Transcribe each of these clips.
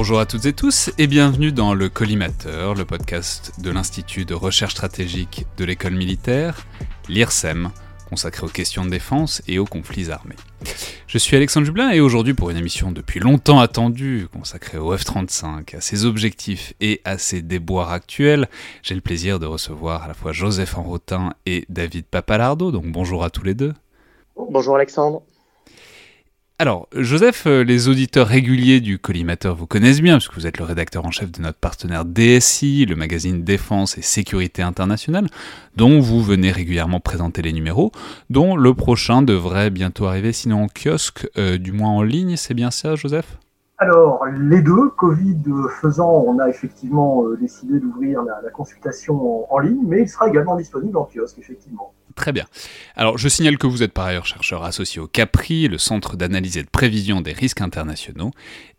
Bonjour à toutes et tous et bienvenue dans le Collimateur, le podcast de l'Institut de recherche stratégique de l'école militaire, l'IRSEM, consacré aux questions de défense et aux conflits armés. Je suis Alexandre Jublin et aujourd'hui pour une émission depuis longtemps attendue consacrée au F-35, à ses objectifs et à ses déboires actuels, j'ai le plaisir de recevoir à la fois Joseph Enrotin et David Papalardo, donc bonjour à tous les deux. Bonjour Alexandre. Alors, Joseph, euh, les auditeurs réguliers du collimateur vous connaissent bien, puisque vous êtes le rédacteur en chef de notre partenaire DSI, le magazine Défense et Sécurité Internationale, dont vous venez régulièrement présenter les numéros, dont le prochain devrait bientôt arriver, sinon en kiosque, euh, du moins en ligne, c'est bien ça, Joseph? Alors, les deux, Covid faisant, on a effectivement euh, décidé d'ouvrir la, consultation en, ligne, mais il sera également disponible en kiosque, effectivement. Très bien. Alors, je signale que vous êtes par ailleurs chercheur associé au CAPRI, le Centre d'analyse et de prévision des risques internationaux,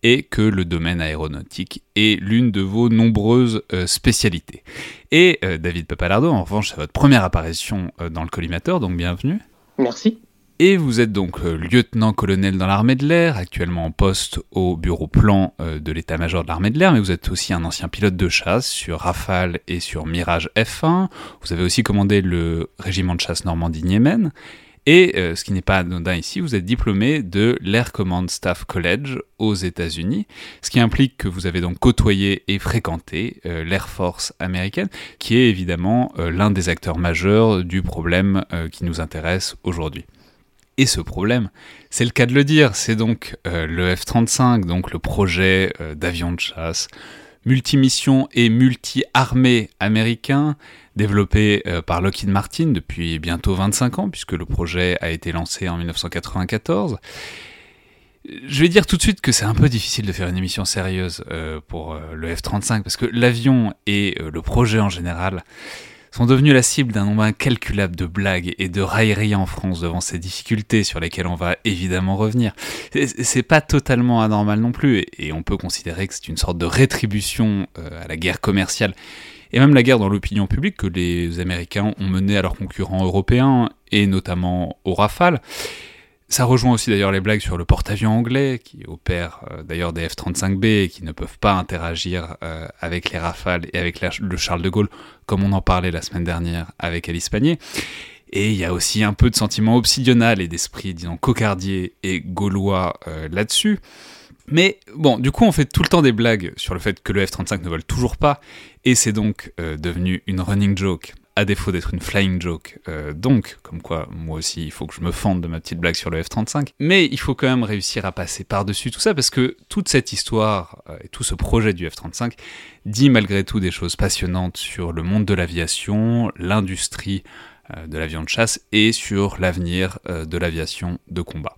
et que le domaine aéronautique est l'une de vos nombreuses euh, spécialités. Et euh, David Papalardo, en revanche, c'est votre première apparition dans le collimateur, donc bienvenue. Merci. Et vous êtes donc euh, lieutenant-colonel dans l'armée de l'air, actuellement en poste au bureau plan euh, de l'état-major de l'armée de l'air, mais vous êtes aussi un ancien pilote de chasse sur Rafale et sur Mirage F1. Vous avez aussi commandé le régiment de chasse Normandie-Niemen. Et euh, ce qui n'est pas anodin ici, vous êtes diplômé de l'Air Command Staff College aux États-Unis, ce qui implique que vous avez donc côtoyé et fréquenté l'Air Force américaine, qui est évidemment l'un des acteurs majeurs du problème qui nous intéresse aujourd'hui. Et ce problème, c'est le cas de le dire, c'est donc euh, le F-35, donc le projet euh, d'avion de chasse multimission et multi-armée américain, développé euh, par Lockheed Martin depuis bientôt 25 ans, puisque le projet a été lancé en 1994. Je vais dire tout de suite que c'est un peu difficile de faire une émission sérieuse pour le F-35, parce que l'avion et le projet en général, sont devenus la cible d'un nombre incalculable de blagues et de railleries en France devant ces difficultés sur lesquelles on va évidemment revenir. C'est pas totalement anormal non plus, et on peut considérer que c'est une sorte de rétribution euh, à la guerre commerciale et même la guerre dans l'opinion publique que les Américains ont menée à leurs concurrents européens, et notamment au Rafale. Ça rejoint aussi d'ailleurs les blagues sur le porte-avions anglais, qui opère euh, d'ailleurs des F-35B et qui ne peuvent pas interagir euh, avec les Rafales et avec le Charles de Gaulle, comme on en parlait la semaine dernière avec Alice Panier. Et il y a aussi un peu de sentiment obsidional et d'esprit, disons, cocardier et gaulois euh, là-dessus. Mais bon, du coup, on fait tout le temps des blagues sur le fait que le F-35 ne vole toujours pas, et c'est donc devenu une running joke à défaut d'être une flying joke. Euh, donc, comme quoi, moi aussi, il faut que je me fende de ma petite blague sur le F-35. Mais il faut quand même réussir à passer par-dessus tout ça, parce que toute cette histoire euh, et tout ce projet du F-35 dit malgré tout des choses passionnantes sur le monde de l'aviation, l'industrie euh, de l'avion de chasse et sur l'avenir de l'aviation de combat.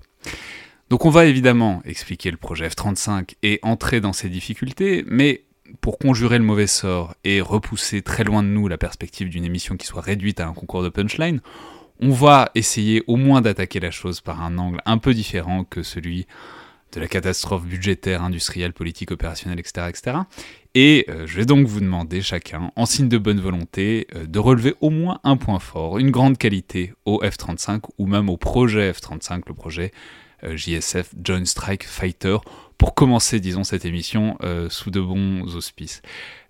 Donc on va évidemment expliquer le projet F-35 et entrer dans ses difficultés, mais pour conjurer le mauvais sort et repousser très loin de nous la perspective d'une émission qui soit réduite à un concours de punchline, on va essayer au moins d'attaquer la chose par un angle un peu différent que celui de la catastrophe budgétaire, industrielle, politique, opérationnelle, etc. etc. Et euh, je vais donc vous demander chacun, en signe de bonne volonté, euh, de relever au moins un point fort, une grande qualité au F-35 ou même au projet F-35, le projet euh, JSF Joint Strike Fighter, pour commencer, disons, cette émission euh, sous de bons auspices.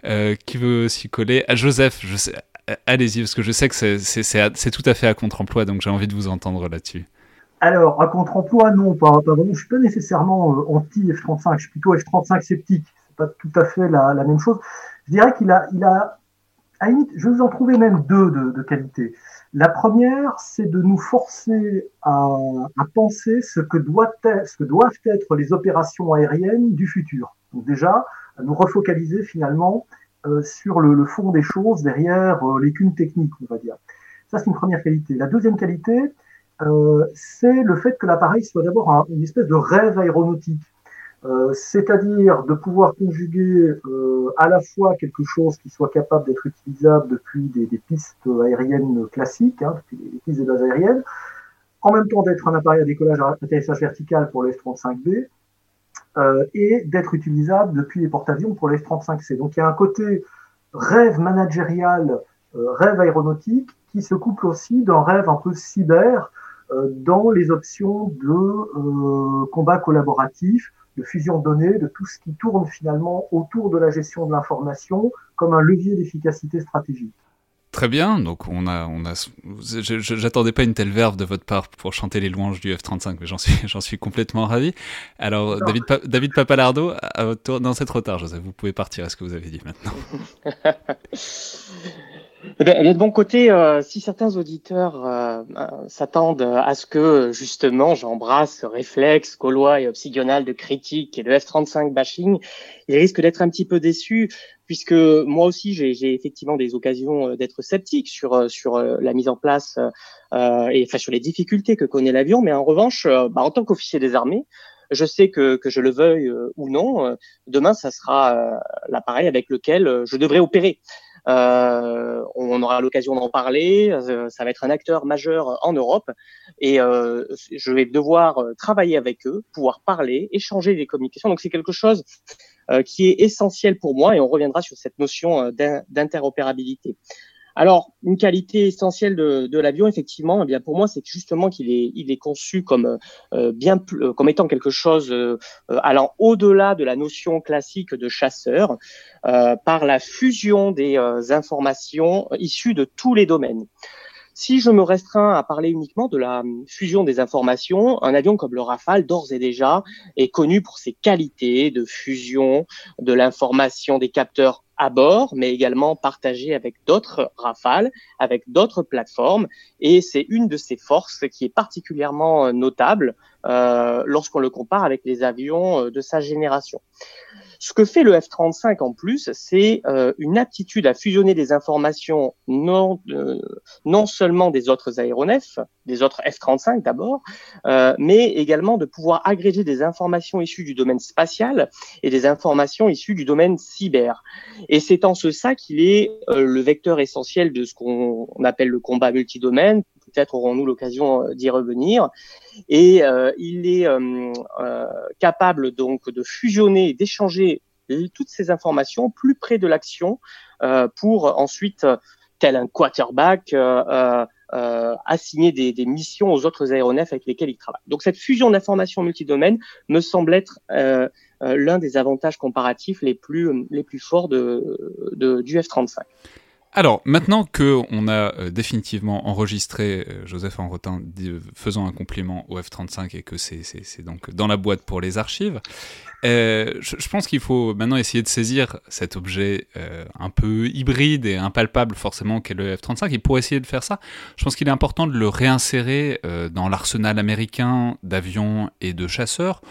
Euh, qui veut s'y coller? Ah, Joseph, je sais, allez-y, parce que je sais que c'est tout à fait à contre-emploi, donc j'ai envie de vous entendre là-dessus. Alors, à contre-emploi, non, pas, pas vraiment. Je suis pas nécessairement euh, anti-F-35, je suis plutôt F-35 sceptique. C'est pas tout à fait la, même chose. Je dirais qu'il a, il a, à limite, je vous en trouver même deux de, de qualité. La première, c'est de nous forcer à, penser ce que, doivent être les opérations aériennes du futur. Donc déjà, à nous refocaliser finalement euh, sur le, fond des choses derrière euh, les cunes techniques, on va dire. Ça, c'est une première qualité. La deuxième qualité, euh, c'est le fait que l'appareil soit d'abord une espèce de rêve aéronautique. Euh, c'est-à-dire de pouvoir conjuguer euh, à la fois quelque chose qui soit capable d'être utilisable depuis des, des pistes aériennes classiques, hein, depuis les pistes de base aériennes, en même temps d'être un appareil à décollage à atterrissage vertical pour le F-35B, euh, et d'être utilisable depuis les porte-avions pour le F-35C. Donc il y a un côté rêve managérial, rêve aéronautique, qui se couple aussi d'un rêve un peu cyber dans les options de combat collaboratif, de fusion de données, de tout ce qui tourne finalement autour de la gestion de l'information comme un levier d'efficacité stratégique. Très bien, donc on a, on a, j'attendais pas une telle verve de votre part pour chanter les louanges du F-35, mais j'en suis, j'en suis complètement ravi. Alors, David, David Papalardo, à votre tour, non, c'est trop tard, Joseph, vous pouvez partir, est-ce que vous avez dit maintenant? Eh bien, de bon côté, euh, si certains auditeurs euh, euh, s'attendent à ce que justement j'embrasse ce réflexe gaulois et obsidional de critique et de F-35 bashing, ils risquent d'être un petit peu déçus puisque moi aussi j'ai effectivement des occasions d'être sceptique sur sur la mise en place et enfin sur les difficultés que connaît l'avion, mais en revanche, bah, en tant qu'officier des armées, je sais que, que je le veuille ou non, demain ça sera l'appareil avec lequel je devrais opérer. Euh, on aura l'occasion d'en parler. Euh, ça va être un acteur majeur en Europe et euh, je vais devoir travailler avec eux, pouvoir parler, échanger des communications. Donc c'est quelque chose qui est essentiel pour moi et on reviendra sur cette notion d'interopérabilité. Alors, une qualité essentielle de, de l'avion, effectivement, eh bien pour moi, c'est justement qu'il est, il est conçu comme euh, bien, euh, comme étant quelque chose euh, allant au-delà de la notion classique de chasseur, par la fusion des informations issues de tous les domaines. Si je me restreins à parler uniquement de la fusion des informations, un avion comme le Rafale, d'ores et déjà, est connu pour ses qualités de fusion de l'information des capteurs à bord, mais également partagé avec d'autres Rafales, avec d'autres plateformes. Et c'est une de ses forces qui est particulièrement notable euh, lorsqu'on le compare avec les avions euh, de sa génération. Ce que fait le F-35 en plus, c'est euh, une aptitude à fusionner des informations non, euh, non seulement des autres aéronefs, des autres F-35 d'abord, euh, mais également de pouvoir agréger des informations issues du domaine spatial et des informations issues du domaine cyber. Et c'est en ce ça qu'il est le vecteur essentiel de ce qu'on appelle le combat multidomaine, peut-être aurons-nous l'occasion d'y revenir. Et euh, il est euh, euh, capable donc de fusionner, d'échanger toutes ces informations plus près de l'action pour ensuite, tel un quarterback, assigner des, missions aux autres aéronefs avec lesquels il travaille. Donc cette fusion d'informations multidomaines me semble être l'un des avantages comparatifs les plus, forts du F-35. Alors, maintenant que on a euh, définitivement enregistré euh, Joseph Enrotin faisant un compliment au F-35 et que c'est donc dans la boîte pour les archives, euh, je, pense qu'il faut maintenant essayer de saisir cet objet euh, un peu hybride et impalpable forcément qu'est le F-35. Et pour essayer de faire ça, je pense qu'il est important de le réinsérer euh, dans l'arsenal américain d'avions et de chasseurs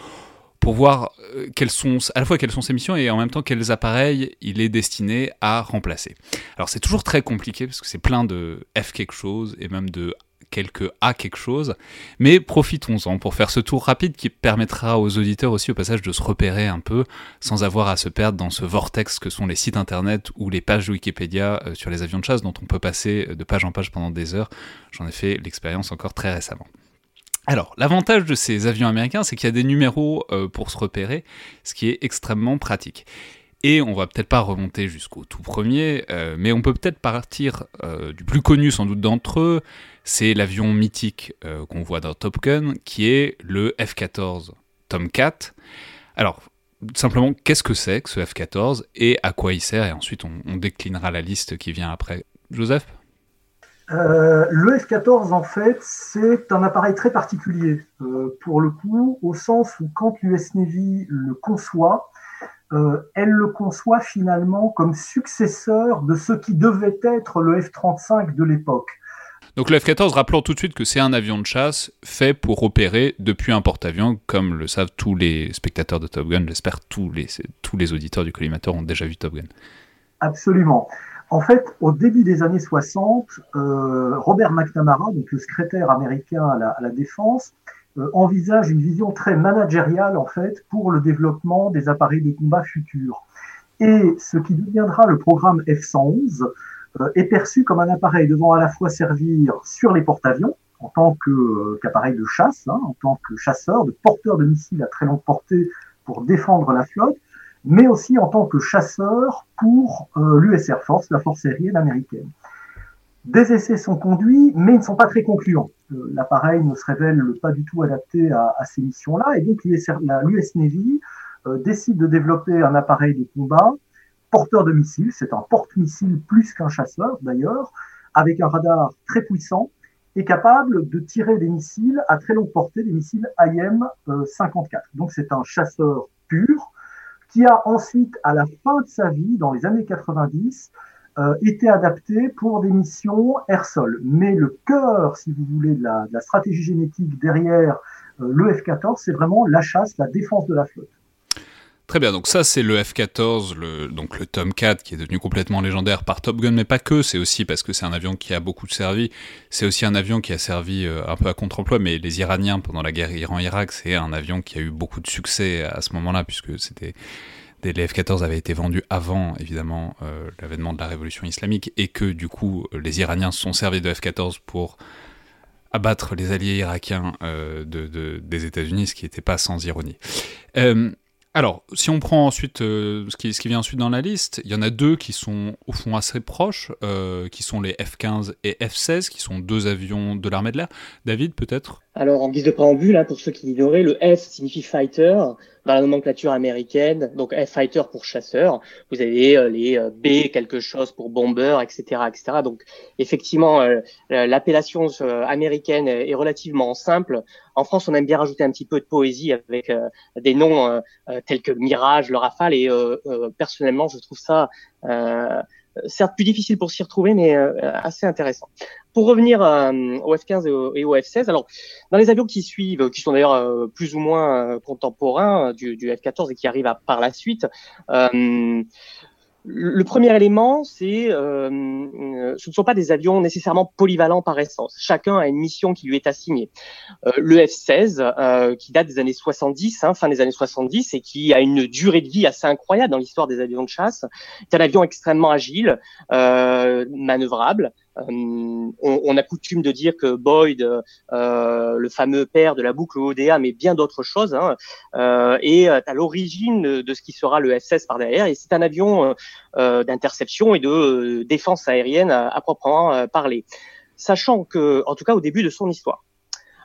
pour voir euh, quelles sont, à la fois quelles sont ses missions et en même temps quels appareils il est destiné à remplacer. Alors c'est toujours très compliqué parce que c'est plein de F quelque chose et même de quelques A quelque chose, mais profitons-en pour faire ce tour rapide qui permettra aux auditeurs aussi au passage de se repérer un peu sans avoir à se perdre dans ce vortex que sont les sites internet ou les pages Wikipédia euh, sur les avions de chasse dont on peut passer de page en page pendant des heures. J'en ai fait l'expérience encore très récemment. Alors, l'avantage de ces avions américains, c'est qu'il y a des numéros euh, pour se repérer, ce qui est extrêmement pratique. Et on va peut-être pas remonter jusqu'au tout premier, euh, mais on peut peut-être partir euh, du plus connu sans doute d'entre eux, c'est l'avion mythique qu'on voit dans Top Gun, qui est le F-14 Tomcat. Alors, simplement, qu'est-ce que c'est que ce F-14 et à quoi il sert? Et ensuite, on, on déclinera la liste qui vient après Joseph? Euh, le F-14, en fait, c'est un appareil très particulier, euh, pour le coup, au sens où quand l'US Navy le conçoit, euh, elle le conçoit finalement comme successeur de ce qui devait être le F-35 de l'époque. Donc le F-14, rappelons tout de suite que c'est un avion de chasse fait pour opérer depuis un porte-avions, comme le savent tous les spectateurs de Top Gun. J'espère tous les, tous les auditeurs du collimateur ont déjà vu Top Gun. Absolument. En fait, au début des années 60, euh, Robert McNamara, donc le secrétaire américain à la, défense, euh, envisage une vision très managériale en fait pour le développement des appareils de combat futurs. Et ce qui deviendra le programme F-111 euh, est perçu comme un appareil devant à la fois servir sur les porte-avions en tant qu'appareil de chasse, hein, en tant que chasseur, de porteur de missiles à très longue portée pour défendre la flotte, mais aussi en tant que chasseur pour euh, l'US Air Force, la force aérienne américaine. Des essais sont conduits, mais ils ne sont pas très concluants. Euh, l'appareil ne se révèle pas du tout adapté à, ces missions-là, et donc l'US Navy euh, décide de développer un appareil de combat porteur de missiles, c'est un porte-missile plus qu'un chasseur d'ailleurs, avec un radar très puissant et capable de tirer des missiles à très longue portée, des missiles IM-54. Donc c'est un chasseur pur, qui a ensuite, à la fin de sa vie, dans les années 90, euh, été adapté pour des missions air-sol. Mais le cœur, si vous voulez, de la, stratégie génétique derrière euh, le F-14, c'est vraiment la chasse, la défense de la flotte. Très bien, donc ça c'est le F-14, le, donc le Tomcat qui est devenu complètement légendaire par Top Gun, mais pas que, c'est aussi parce que c'est un avion qui a beaucoup servi, c'est aussi un avion qui a servi euh, un peu à contre-emploi, mais les Iraniens pendant la guerre Iran-Irak, c'est un avion qui a eu beaucoup de succès à ce moment-là, puisque c'était les F-14 avaient été vendus avant, évidemment, euh, l'avènement de la révolution islamique, et que du coup, les Iraniens se sont servis de F-14 pour abattre les alliés irakiens euh, de, des États-Unis, ce qui n'était pas sans ironie. Alors, si on prend ensuite euh, ce, qui, vient ensuite dans la liste, il y en a deux qui sont au fond assez proches, euh, qui sont les F-15 et F-16, qui sont deux avions de l'armée de l'air. David, peut-être? Alors, en guise de préambule, hein, pour ceux qui l'ignoraient, le F signifie fighter dans la nomenclature américaine, donc F-fighter pour chasseur. Vous avez euh, les B quelque chose pour bomber, etc., etc. Donc, effectivement, l'appellation américaine est relativement simple. En France, on aime bien rajouter un petit peu de poésie avec euh, des noms euh, euh, tels que Mirage, le Rafale, et personnellement, je trouve ça certes plus difficile pour s'y retrouver, mais assez intéressant. Pour revenir au F-15 et au, F-16, alors dans les avions qui suivent, qui sont d'ailleurs plus ou moins contemporains du, du, F-14 et qui arrivent à, par la suite, le premier élément, c'est euh, ce ne sont pas des avions nécessairement polyvalents par essence. Chacun a une mission qui lui est assignée. Euh, le F-16, euh, qui date des années 70, hein, fin des années 70, et qui a une durée de vie assez incroyable dans l'histoire des avions de chasse, c'est un avion extrêmement agile, euh, manœuvrable, euh, on, on, a coutume de dire que Boyd, euh, le fameux père de la boucle ODA, mais bien d'autres choses, hein, euh, est à l'origine de ce qui sera le F-16 par derrière. Et c'est un avion d'interception et de défense aérienne à, proprement parler. Sachant que, en tout cas, au début de son histoire.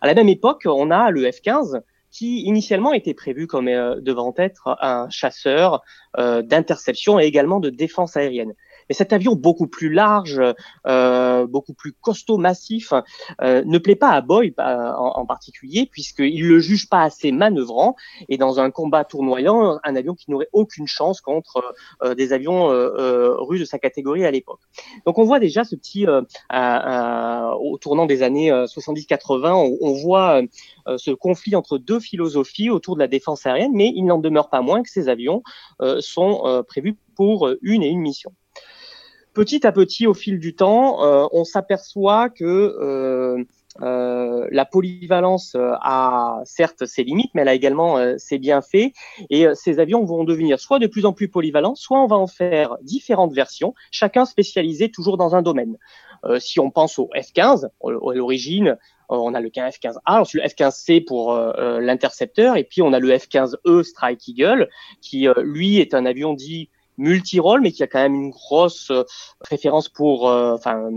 À la même époque, on a le F-15 qui initialement était prévu comme devant être un chasseur d'interception et également de défense aérienne. Mais cet avion beaucoup plus large, euh, beaucoup plus costaud, massif, euh, ne plaît pas à Boy en, en particulier, puisqu'il le juge pas assez manœuvrant. Et dans un combat tournoyant, un avion qui n'aurait aucune chance contre euh, des avions russes de sa catégorie à l'époque. Donc on voit déjà ce petit, au tournant des années 70-80, on, on, voit ce conflit entre deux philosophies autour de la défense aérienne, mais il n'en demeure pas moins que ces avions sont prévus pour une et une mission petit à petit, au fil du temps, euh, on s'aperçoit que euh, euh, la polyvalence a certes ses limites, mais elle a également ses bienfaits. Et ces avions vont devenir soit de plus en plus polyvalents, soit on va en faire différentes versions, chacun spécialisé toujours dans un domaine. si on pense au F-15, à l'origine, on a le F-15A, ensuite le F-15C pour l'intercepteur, et puis on a le F-15E Strike Eagle, qui lui est un avion dit multi-rôle, mais qui a quand même une grosse euh, préférence pour euh, enfin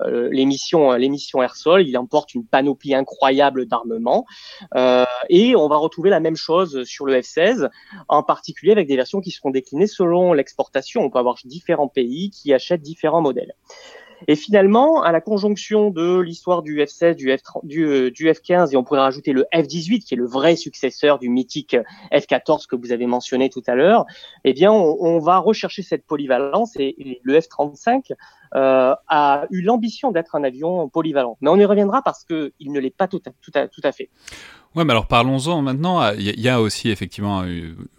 euh, l'émission l'émission Airsol. Il emporte une panoplie incroyable d'armement et on va retrouver la même chose sur le F-16, en particulier avec des versions qui seront déclinées selon l'exportation. On peut avoir différents pays qui achètent différents modèles. Et finalement, à la conjonction de l'histoire du F-16, du, F du, du, F-15, et on pourrait rajouter le F-18, qui est le vrai successeur du mythique F-14 que vous avez mentionné tout à l'heure, eh bien, on, va rechercher cette polyvalence et, le F-35 euh, a eu l'ambition d'être un avion polyvalent. Mais on y reviendra parce qu'il ne l'est pas tout à, tout, à, tout à fait. Ouais, mais alors parlons-en maintenant. Il y, a aussi effectivement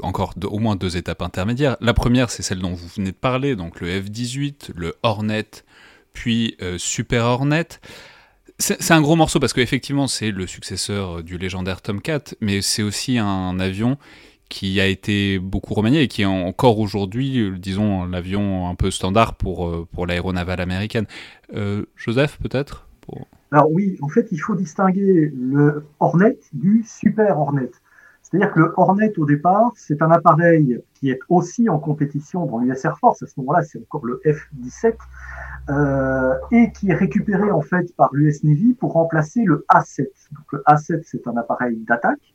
encore au moins deux étapes intermédiaires. La première, c'est celle dont vous venez de parler, donc le F-18, le Hornet, puis euh, Super Hornet. C'est un gros morceau parce qu'effectivement, c'est le successeur du légendaire Tomcat, mais c'est aussi un avion qui a été beaucoup remanié et qui est encore aujourd'hui, euh, disons, l'avion un peu standard pour, euh, pour l'aéronavale américaine. Euh, Joseph, peut-être Alors oui, en fait, il faut distinguer le Hornet du Super Hornet. C'est-à-dire que le Hornet, au départ, c'est un appareil qui est aussi en compétition dans l'US Air Force. À ce moment-là, c'est encore le F-17 euh, et qui est récupéré en fait par l'US Navy pour remplacer le A-7. Donc le A-7, c'est un appareil d'attaque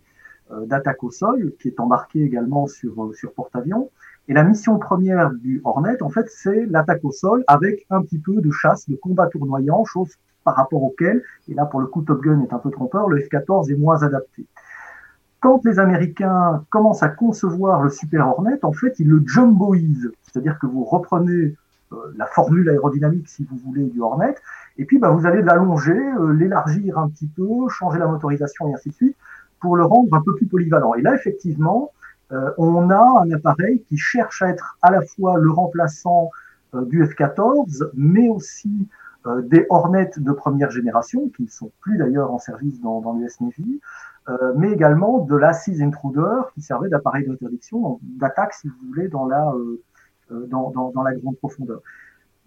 euh, d'attaque au sol, qui est embarqué également sur, euh, sur porte-avions. Et la mission première du Hornet, en fait, c'est l'attaque au sol avec un petit peu de chasse, de combat tournoyant, chose par rapport auquel, et là pour le coup Top Gun est un peu trompeur, le F-14 est moins adapté. Quand les Américains commencent à concevoir le Super Hornet, en fait, ils le jumboisent, c'est-à-dire que vous reprenez euh, la formule aérodynamique, si vous voulez, du Hornet, et puis bah, vous allez l'allonger, l'élargir un petit peu, changer la motorisation et ainsi de suite, pour le rendre un peu plus polyvalent. Et là, effectivement, euh, on a un appareil qui cherche à être à la fois le remplaçant euh, du F-14, mais aussi euh, des Hornets de première génération, qui ne sont plus d'ailleurs en service dans, dans l'US Navy, mais également de la Six Intruder, qui servait d'appareil d'interdiction, d'attaque, si vous voulez, dans la, dans, dans, dans la grande profondeur.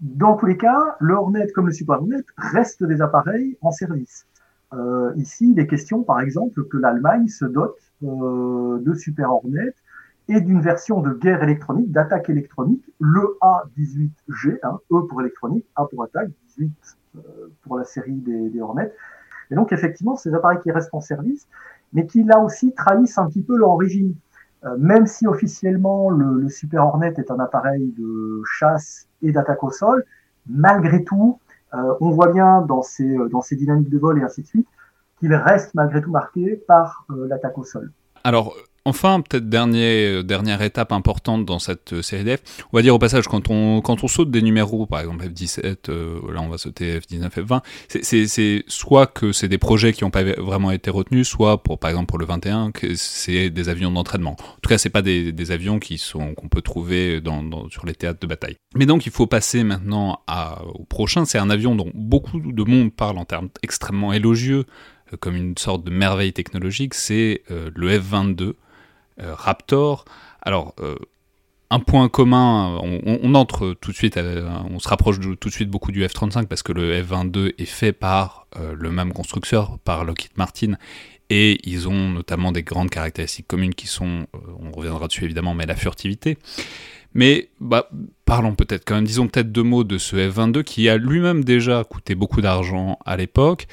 Dans tous les cas, le Hornet comme le Super Hornet restent des appareils en service. Euh, ici, il est question, par exemple, que l'Allemagne se dote euh, de Super Hornet et d'une version de guerre électronique, d'attaque électronique, le A18G, hein, E pour électronique, A pour attaque, 18 euh, pour la série des, des, Hornets. Et donc, effectivement, ces appareils qui restent en service, mais qui là aussi trahissent un petit peu leur origine. Euh, même si officiellement le, le, Super Hornet est un appareil de chasse et d'attaque au sol, malgré tout, euh, on voit bien dans ces, euh, dans ces dynamiques de vol et ainsi de suite qu'il reste malgré tout marqué par euh, l'attaque au sol. Alors, Enfin, peut-être dernier, dernière étape importante dans cette série d'F, on va dire au passage, quand on, saute des numéros, par exemple F17, là on va sauter F19, F20, c'est soit que c'est des projets qui n'ont pas vraiment été retenus, soit pour, par exemple pour le 21, que c'est des avions d'entraînement. En tout cas, c'est pas des, avions qu'on peut trouver sur les théâtres de bataille. Mais donc il faut passer maintenant au prochain, c'est un avion dont beaucoup de monde parle en termes extrêmement élogieux, comme une sorte de merveille technologique, c'est le F22. Euh, Raptor. Alors, euh, un point commun, on, entre tout de suite, on se rapproche tout de suite beaucoup du F-35 parce que le F-22 est fait par euh, le même constructeur, par Lockheed Martin, et ils ont notamment des grandes caractéristiques communes qui sont, on reviendra dessus évidemment, mais la furtivité. Mais bah, parlons peut-être quand même, disons peut-être deux mots de ce F-22 qui a lui-même déjà coûté beaucoup d'argent à l'époque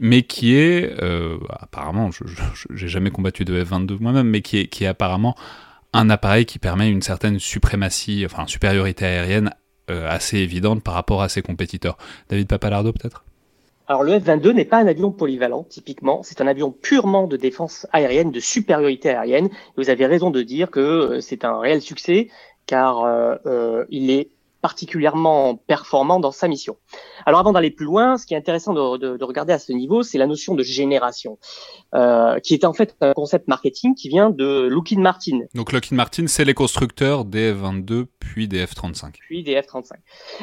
mais qui est euh, apparemment, je n'ai jamais combattu de F-22 moi-même, mais qui est, apparemment un appareil qui permet une certaine suprématie, enfin supériorité aérienne euh, assez évidente par rapport à ses compétiteurs. David Papalardo peut-être? Alors le F-22 n'est pas un avion polyvalent, typiquement, c'est un avion purement de défense aérienne, de supériorité aérienne. Vous avez raison de dire que euh, c'est un réel succès, car il est particulièrement performant dans sa mission. Alors avant d'aller plus loin, ce qui est intéressant de, de, de regarder à ce niveau, c'est la notion de génération, euh, qui est en fait un concept marketing qui vient de Lockheed Martin. Donc Lockheed Martin, c'est les constructeurs des F-22 puis des F-35. Puis des F-35.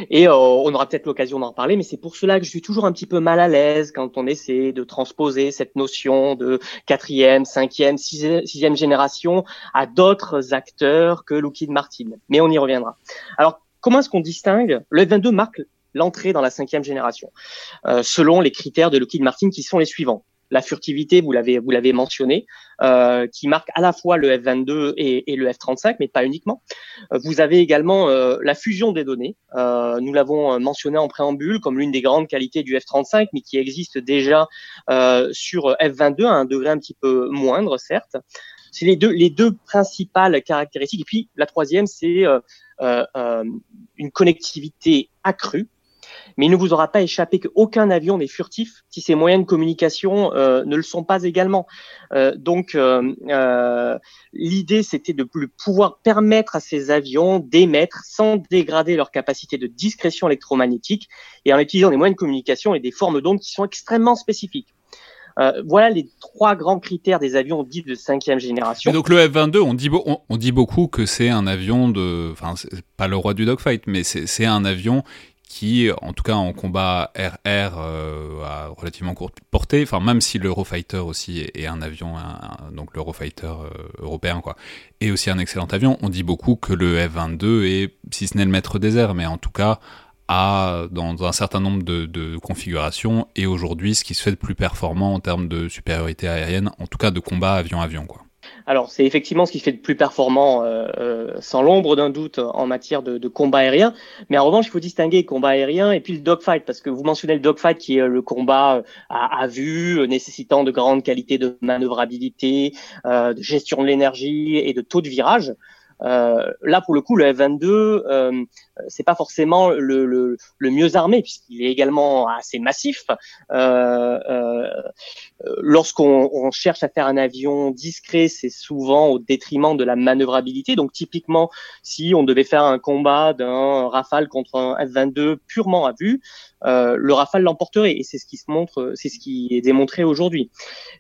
Et euh, on aura peut-être l'occasion d'en reparler, mais c'est pour cela que je suis toujours un petit peu mal à l'aise quand on essaie de transposer cette notion de quatrième, cinquième, sixième génération à d'autres acteurs que Lockheed Martin. Mais on y reviendra. Alors comment est-ce qu'on distingue Le F-22 marque l'entrée dans la cinquième génération, euh, selon les critères de Lockheed Martin qui sont les suivants. La furtivité, vous l'avez vous l'avez mentionné, euh, qui marque à la fois le F22 et, et le F35, mais pas uniquement. Euh, vous avez également euh, la fusion des données. Euh, nous l'avons mentionné en préambule comme l'une des grandes qualités du F35, mais qui existe déjà sur F22 à un degré un petit peu moindre, certes. C'est les deux les deux principales caractéristiques. Et puis la troisième, c'est euh, une connectivité accrue Mais il ne vous aura pas échappé qu'aucun avion n'est furtif si ses moyens de communication euh, ne le sont pas également. Euh, donc, euh, l'idée, c'était de pouvoir permettre à ces avions d'émettre sans dégrader leur capacité de discrétion électromagnétique et en utilisant des moyens de communication et des formes d'ondes qui sont extrêmement spécifiques. Euh, voilà les trois grands critères des avions dits de cinquième génération. donc le F-22, on dit, beaucoup que c'est un avion de... Enfin, pas le roi du dogfight, mais c'est un avion qui, en tout cas en combat RR, euh, a relativement courte portée. Enfin, même si l'Eurofighter aussi est, un avion, donc l'Eurofighter euh, européen, quoi, est aussi un excellent avion. On dit beaucoup que le F-22 est, si ce n'est le maître des airs, mais en tout cas dans un certain nombre de, configurations, et aujourd'hui ce qui se fait de plus performant en termes de supériorité aérienne, en tout cas de combat avion-avion. Alors, c'est effectivement ce qui fait de plus performant, euh, euh, sans l'ombre d'un doute, en matière de, combat aérien. Mais en revanche, il faut distinguer combat aérien et puis le dogfight, parce que vous mentionnez le dogfight qui est le combat à, à vue, nécessitant de grandes qualités de manœuvrabilité, euh, de gestion de l'énergie et de taux de virage. Euh, là, pour le coup, le F-22, euh, c'est pas forcément le, le, le mieux armé puisqu'il est également assez massif. Euh, euh, Lorsqu'on on cherche à faire un avion discret, c'est souvent au détriment de la manœuvrabilité. Donc, typiquement, si on devait faire un combat d'un Rafale contre un F-22 purement à vue, euh, le Rafale l'emporterait et c'est ce qui se montre, c'est ce qui est démontré aujourd'hui.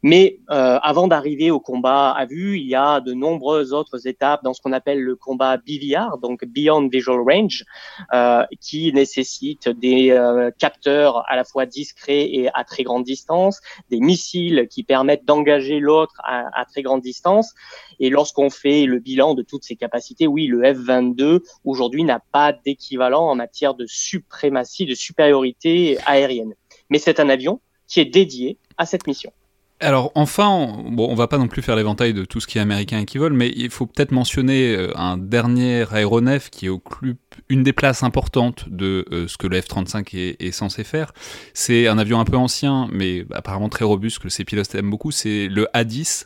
Mais euh, avant d'arriver au combat à vue, il y a de nombreuses autres étapes dans ce qu'on appelle le combat BVR, donc Beyond Visual Range, euh, qui nécessite des euh, capteurs à la fois discrets et à très grande distance, des missiles qui permettent d'engager l'autre à, à, très grande distance. Et lorsqu'on fait le bilan de toutes ces capacités, oui, le F-22 aujourd'hui n'a pas d'équivalent en matière de suprématie, de supériorité aérienne. Mais c'est un avion qui est dédié à cette mission. Alors enfin, on, bon, on va pas non plus faire l'éventail de tout ce qui est américain et qui vole, mais il faut peut-être mentionner euh, un dernier aéronef qui occupe une des places importantes de euh, ce que le F-35 est, censé faire. C'est un avion un peu ancien, mais apparemment très robuste, que ses pilotes aiment beaucoup, c'est le A-10.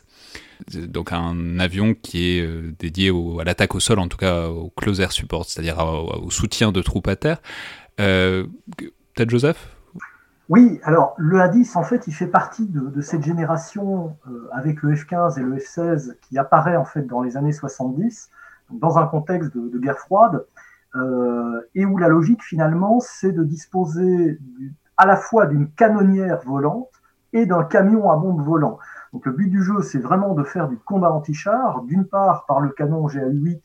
Donc un avion qui est euh, dédié à l'attaque au sol, en tout cas au close air support, c'est-à-dire au, soutien de troupes à terre. peut-être Joseph? Oui, alors le A10, en fait, il fait partie de, cette génération euh, avec le F-15 et le F-16 qui apparaît en fait dans les années 70, dans un contexte de, guerre froide, euh, et où la logique finalement, c'est de disposer à la fois d'une canonnière volante et d'un camion à bombe volant. Donc le but du jeu, c'est vraiment de faire du combat anti-char, d'une part par le canon GA8,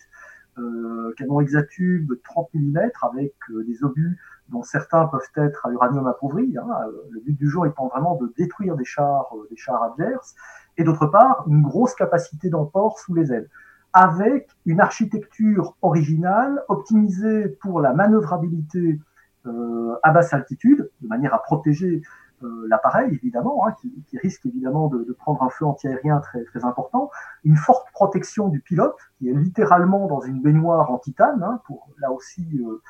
euh, canon hexatube 30 mm avec des obus dont certains peuvent être à l'uranium appauvri. Hein, euh, le but du jour étant vraiment de détruire des chars, euh, des chars adverses, et d'autre part une grosse capacité d'emport sous les ailes, avec une architecture originale optimisée pour la manœuvrabilité euh, à basse altitude, de manière à protéger l'appareil, évidemment, hein, qui, qui, risque évidemment de, de prendre un feu antiaérien très, très important, une forte protection du pilote, qui est littéralement dans une baignoire en titane, hein, pour là aussi euh,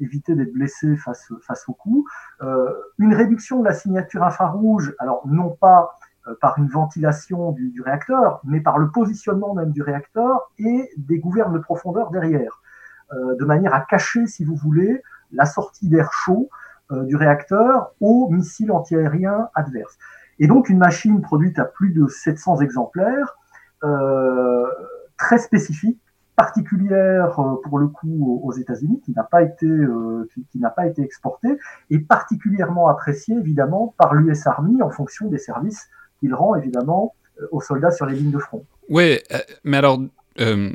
éviter d'être blessé face, face au coup, euh, une réduction de la signature infrarouge, alors non pas euh, par une ventilation du, du, réacteur, mais par le positionnement même du réacteur et des gouvernes de profondeur derrière, euh, de manière à cacher, si vous voulez, la sortie d'air chaud euh, du réacteur aux missiles antiaériens adverses. Et donc une machine produite à plus de 700 exemplaires, euh, très spécifique, particulière euh, pour le coup aux États-Unis, qui n'a pas été euh, qui, n'a pas été exportée, et particulièrement appréciée évidemment par l'US Army en fonction des services qu'il rend évidemment aux soldats sur les lignes de front. Ouais, mais alors euh,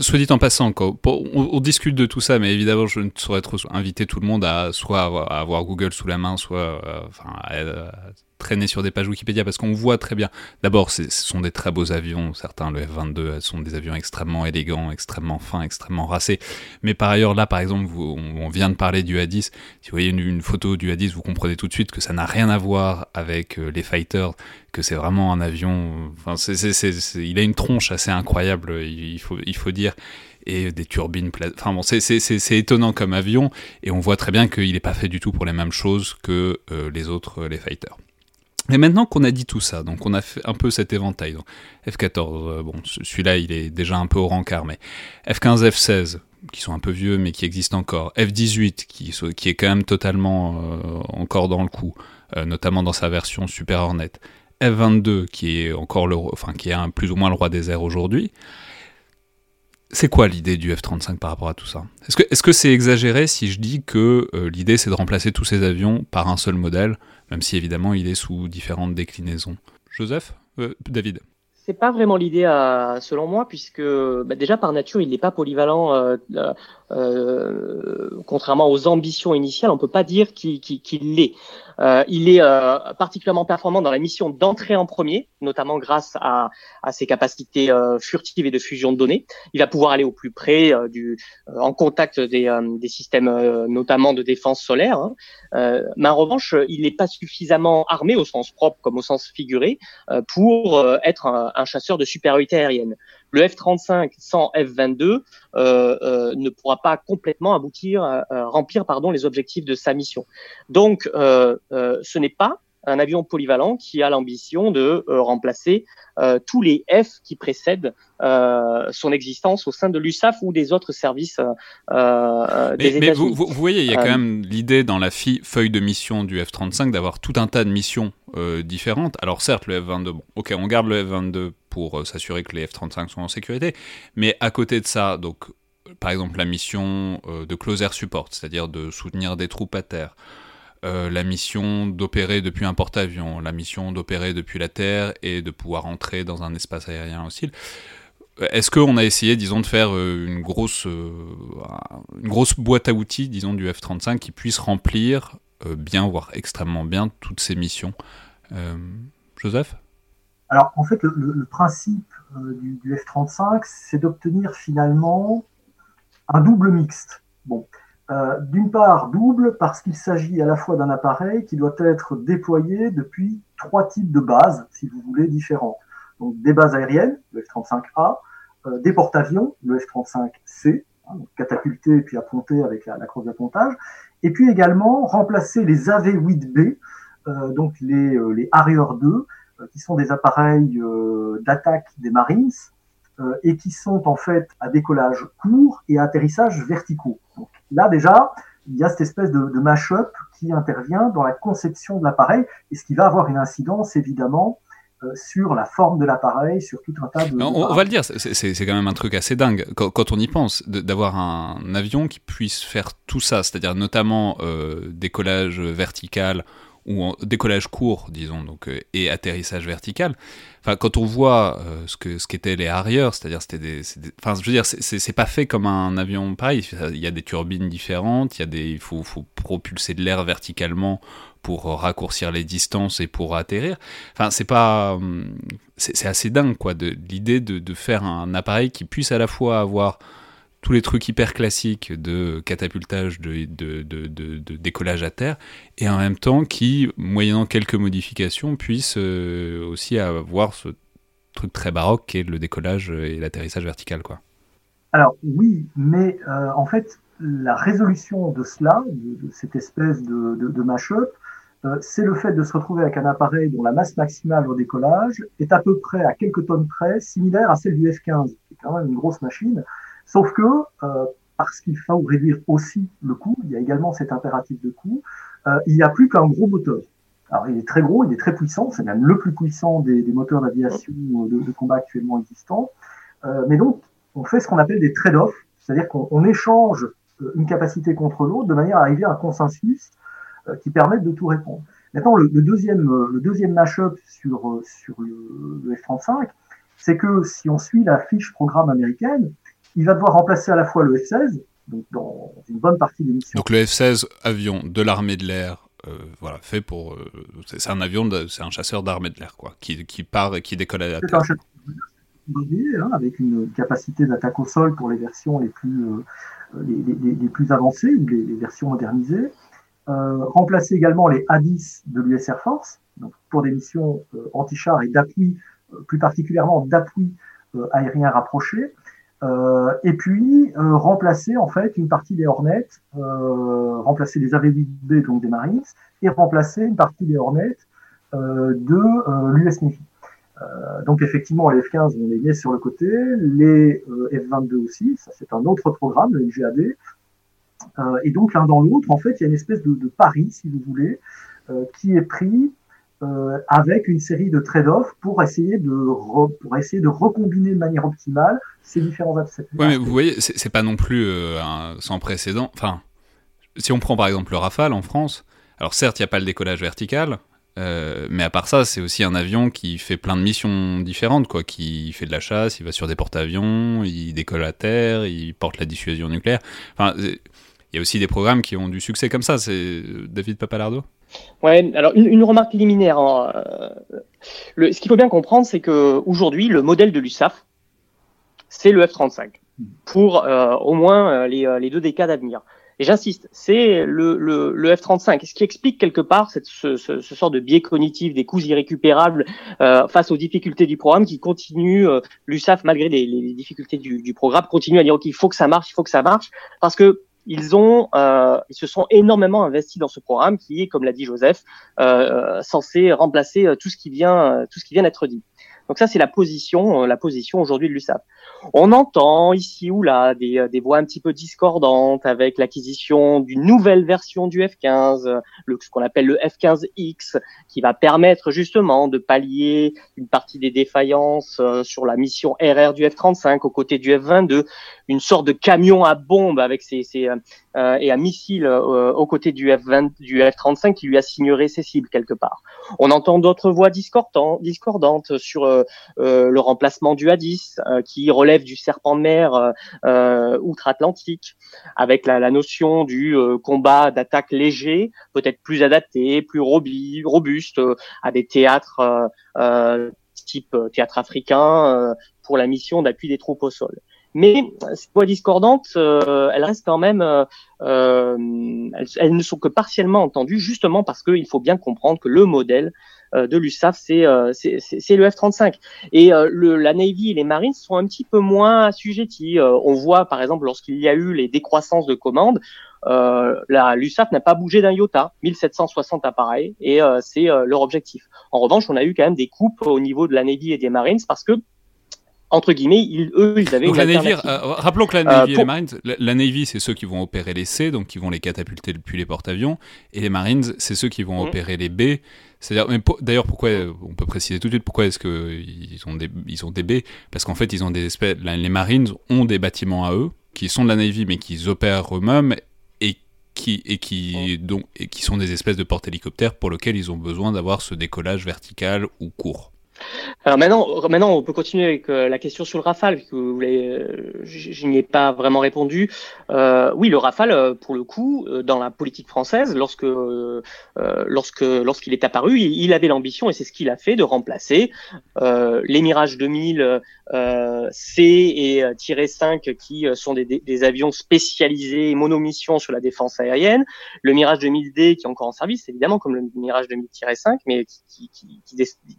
soit dit en passant, on, discute de tout ça, mais évidemment, je ne saurais trop inviter tout le monde à soit avoir, Google sous la main, soit euh, à, traîner sur des pages Wikipédia parce qu'on voit très bien. D'abord, ce sont des très beaux avions. Certains, le F-22, sont des avions extrêmement élégants, extrêmement fins, extrêmement racés. Mais par ailleurs, là, par exemple, on vient de parler du A-10. Si vous voyez une, photo du A-10, vous comprenez tout de suite que ça n'a rien à voir avec euh, les fighters, que c'est vraiment un avion. Il a une tronche assez incroyable, il faut, il faut dire et des turbines. Enfin bon, c'est étonnant comme avion, et on voit très bien qu'il n'est pas fait du tout pour les mêmes choses que euh, les autres, les fighters. Et maintenant qu'on a dit tout ça, donc on a fait un peu cet éventail. F14, euh, bon, celui-là il est déjà un peu au rencard, mais F15, F16, qui sont un peu vieux mais qui existent encore, F-18 qui, est quand même totalement encore dans le coup, notamment dans sa version Super Hornet, F-22 qui est encore le, enfin qui est un, plus ou moins le roi des airs aujourd'hui. C'est quoi l'idée du F-35 par rapport à tout ça? Est-ce que c'est exagéré si je dis que l'idée c'est de remplacer tous ces avions par un seul modèle, même si évidemment il est sous différentes déclinaisons Joseph David c'est pas vraiment l'idée, selon moi, puisque bah, déjà par nature, il n'est pas polyvalent. Euh, euh, contrairement aux ambitions initiales, on peut pas dire qu'il l'est. Euh, il est euh, particulièrement performant dans la mission d'entrée en premier, notamment grâce à, ses capacités euh, furtives et de fusion de données. Il va pouvoir aller au plus près en contact des, systèmes, notamment de défense solaire. Hein. mais en revanche, il n'est pas suffisamment armé au sens propre comme au sens figuré pour être un chasseur de supériorité aérienne le F-35 sans F-22 euh, euh, ne pourra pas complètement aboutir, à, remplir pardon, les objectifs de sa mission. Donc, euh, ce n'est pas un avion polyvalent qui a l'ambition de remplacer tous les F qui précèdent son existence au sein de l'USAF ou des autres services euh, des mais, mais vous, vous, voyez, il y a quand même l'idée dans la feuille de mission du F-35 d'avoir tout un tas de missions différentes. Alors certes, le F-22, bon, ok, on garde le F-22 pour euh, s'assurer que les F-35 sont en sécurité. Mais à côté de ça, donc, par exemple, la mission euh, de Close Air Support, c'est-à-dire de soutenir des troupes à terre, euh, la mission d'opérer depuis un porte-avions, la mission d'opérer depuis la Terre et de pouvoir entrer dans un espace aérien hostile. Est-ce qu'on a essayé, disons, de faire une grosse, une grosse boîte à outils, disons, du F-35 qui puisse remplir bien, voire extrêmement bien, toutes ces missions Joseph? Alors, en fait, le, principe euh, du, F-35, c'est d'obtenir finalement un double mixte. Bon, euh, d'une part, double parce qu'il s'agit à la fois d'un appareil qui doit être déployé depuis trois types de bases, si vous voulez, différents. Donc, des bases aériennes, le F-35A, euh, des porte-avions, le F-35C, hein, catapulté puis apponté avec la, la crosse d'appontage, et puis également remplacer les AV-8B, donc les, les Harrier 2, euh, qui sont des appareils euh, d'attaque des Marines euh, et qui sont en fait à décollage court et à atterrissage verticaux. Donc, là déjà, il y a cette espèce de, de mash-up qui intervient dans la conception de l'appareil et ce qui va avoir une incidence évidemment sur la forme de l'appareil, sur tout un tas de... On, va le dire, c'est quand même un truc assez dingue quand, quand on y pense, d'avoir un avion qui puisse faire tout ça, c'est-à-dire notamment euh, décollage vertical ou en décollage court, disons, donc, euh, et atterrissage vertical. Enfin, quand on voit euh, ce que ce qu'étaient les Harrier, c'est-à-dire c'était des, enfin, je veux dire, c'est pas fait comme un avion pareil. Il y a des turbines différentes, il y a des, il faut, faut propulser de l'air verticalement pour raccourcir les distances et pour atterrir. Enfin, c'est pas, hum, c'est assez dingue quoi, de l'idée de, de faire un appareil qui puisse à la fois avoir tous les trucs hyper classiques de catapultage, de, décollage à terre, et en même temps qui, moyennant quelques modifications, puisse euh, aussi avoir ce truc très baroque qui est le décollage et l'atterrissage vertical. Quoi. Alors oui, mais euh, en fait, la résolution de cela, de, cette espèce de, de, mash-up, euh, c'est le fait de se retrouver avec un appareil dont la masse maximale au décollage est à peu près, à quelques tonnes près, similaire à celle du F-15, qui est quand même une grosse machine, Sauf que, euh, parce qu'il faut réduire aussi le coût, il y a également cet impératif de coût, euh, il n'y a plus qu'un gros moteur. Alors il est très gros, il est très puissant, c'est même le plus puissant des, moteurs d'aviation de, combat actuellement existants. Euh, mais donc, on fait ce qu'on appelle des trade-offs, c'est-à-dire qu'on échange une capacité contre l'autre de manière à arriver à un consensus qui permette de tout répondre. Maintenant, le, deuxième, le deuxième mash-up sur, sur le, le F-35, c'est que si on suit la fiche programme américaine, il va devoir remplacer à la fois le F-16, donc dans une bonne partie des missions. Donc le F-16, avion de l'armée de l'air, euh, voilà, fait pour. Euh, c'est un avion, c'est un chasseur d'armée de l'air, quoi, qui, qui, part et qui décolle à la terre. C'est un hein, avec une capacité d'attaque au sol pour les versions les plus, euh, les, les, plus avancées ou les, versions modernisées. remplacer également les A-10 de l'US Air Force, donc pour des missions anti-char et d'appui, plus particulièrement d'appui aérien rapproché. Euh, et puis euh, remplacer en fait une partie des Hornets, euh, remplacer les AV-8B donc des Marines, et remplacer une partie des Hornets de l'US Navy. donc effectivement, les F-15, on les met sur le côté, les F-22 aussi, ça c'est un autre programme, le NGAD. et donc l'un dans l'autre, en fait, il y a une espèce de, de pari, si vous voulez, qui est pris euh, avec une série de trade-offs pour essayer de pour essayer de recombiner de manière optimale ces différents aspects. Oui, mais vous voyez, c'est pas non plus euh, sans précédent. Enfin, si on prend par exemple le Rafale en France, alors certes, il n'y a pas le décollage vertical, euh, mais à part ça, c'est aussi un avion qui fait plein de missions différentes, quoi. Qui fait de la chasse, il va sur des porte-avions, il décolle à terre, il porte la dissuasion nucléaire. Enfin, il y a aussi des programmes qui ont du succès comme ça. C'est David Papalardo? Ouais, alors une, remarque liminaire. Hein, euh, ce qu'il faut bien comprendre, c'est que aujourd'hui, le modèle de l'USAF, c'est le F-35 pour euh, au moins euh, les, les, deux décades à venir. Et j'insiste, c'est le, le, le, F-35, ce qui explique quelque part cette, ce, ce, ce, sort de biais cognitif des coûts irrécupérables euh, face aux difficultés du programme qui continue, euh, l'USAF, malgré les, les difficultés du, du, programme, continue à dire, OK, il faut que ça marche, il faut que ça marche, parce que ils ont, euh, ils se sont énormément investis dans ce programme qui est, comme l'a dit Joseph, euh, euh censé remplacer tout ce qui vient, tout ce qui vient d'être dit. Donc ça, c'est la position, la position aujourd'hui de l'USAP. On entend ici ou là des, des voix un petit peu discordantes avec l'acquisition d'une nouvelle version du F-15, le, ce qu'on appelle le F-15X, qui va permettre justement de pallier une partie des défaillances sur la mission RR du F-35 aux côtés du F-22 une sorte de camion à bombe avec ses, ses euh, et un missile euh, aux côtés du F-20, du F-35 qui lui assignerait ses cibles quelque part. On entend d'autres voix discordantes sur euh, le remplacement du A-10 qui relève du serpent de mer outre-Atlantique avec la, notion du combat d'attaque léger, peut-être plus adapté, plus robuste à des théâtres type théâtre africain pour la mission d'appui des troupes au sol. Mais ces voix discordantes, euh, elles restent quand même, euh, euh, elles, ne sont que partiellement entendues, justement parce qu'il faut bien comprendre que le modèle de l'USAF, c'est c'est le F-35. Et le, la Navy et les Marines sont un petit peu moins assujettis. on voit, par exemple, lorsqu'il y a eu les décroissances de commandes, euh, l'USAF n'a pas bougé d'un iota, 1760 appareils, et c'est leur objectif. En revanche, on a eu quand même des coupes au niveau de la Navy et des Marines parce que entre guillemets, ils, eux, ils avaient donc une la Navy, euh, rappelons que la Navy et les Marines, la, Navy, c'est ceux qui vont opérer les C, donc qui vont les catapulter depuis les porte-avions, et les Marines, c'est ceux qui vont mmh. opérer les B. C'est-à-dire, d'ailleurs, pourquoi on peut préciser tout de suite pourquoi est-ce que ils ont des ils ont des B? Parce qu'en fait, ils ont des espèces, les Marines ont des bâtiments à eux qui sont de la Navy mais qui opèrent eux-mêmes et qui et qui mmh. donc et qui sont des espèces de porte-hélicoptères pour lesquels ils ont besoin d'avoir ce décollage vertical ou court. Alors maintenant, maintenant, on peut continuer avec euh, la question sur le Rafale, puisque vous euh, je n'y ai pas vraiment répondu. Euh, oui, le Rafale, euh, pour le coup, dans la politique française, lorsque, lorsque, lorsqu'il est apparu, il, avait l'ambition, et c'est ce qu'il a fait, de remplacer les Mirage 2000 C et Tiré 5, qui sont des, des, avions spécialisés monomission sur la défense aérienne, le Mirage 2000D qui est encore en service, évidemment, comme le Mirage 2000-5, mais qui, qui, qui, qui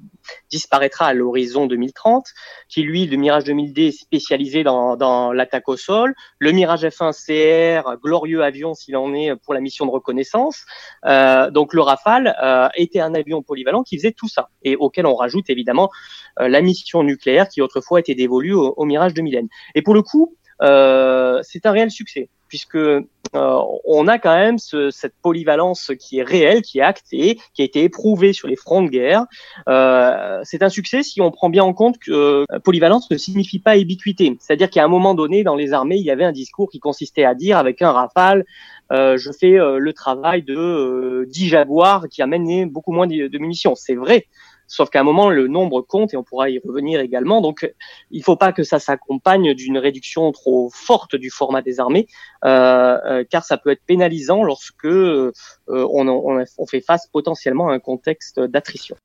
disparaîtra à l'horizon 2030, qui lui, le Mirage 2000D est spécialisé dans, dans l'attaque au sol, le Mirage F1 CR, glorieux avion s'il en est pour la mission de reconnaissance. Euh, donc le Rafale euh, était un avion polyvalent qui faisait tout ça, et auquel on rajoute évidemment euh, la mission nucléaire qui autrefois était dévolue au, Mirage 2000N. Et pour le coup, euh, c'est un réel succès puisque euh, on a quand même ce, cette polyvalence qui est réelle, qui est actée, qui a été éprouvée sur les fronts de guerre. Euh, c'est un succès si on prend bien en compte que polyvalence ne signifie pas ubiquité. C'est-à-dire qu'à un moment donné, dans les armées, il y avait un discours qui consistait à dire avec un rafale, je fais le travail de 10 jaguars qui amènent beaucoup moins de, de munitions. C'est vrai. Sauf qu'à un moment, le nombre compte et on pourra y revenir également. Donc, il ne faut pas que ça s'accompagne d'une réduction trop forte du format des armées, euh, euh, car ça peut être pénalisant lorsque euh, on, fait face potentiellement à un contexte d'attrition.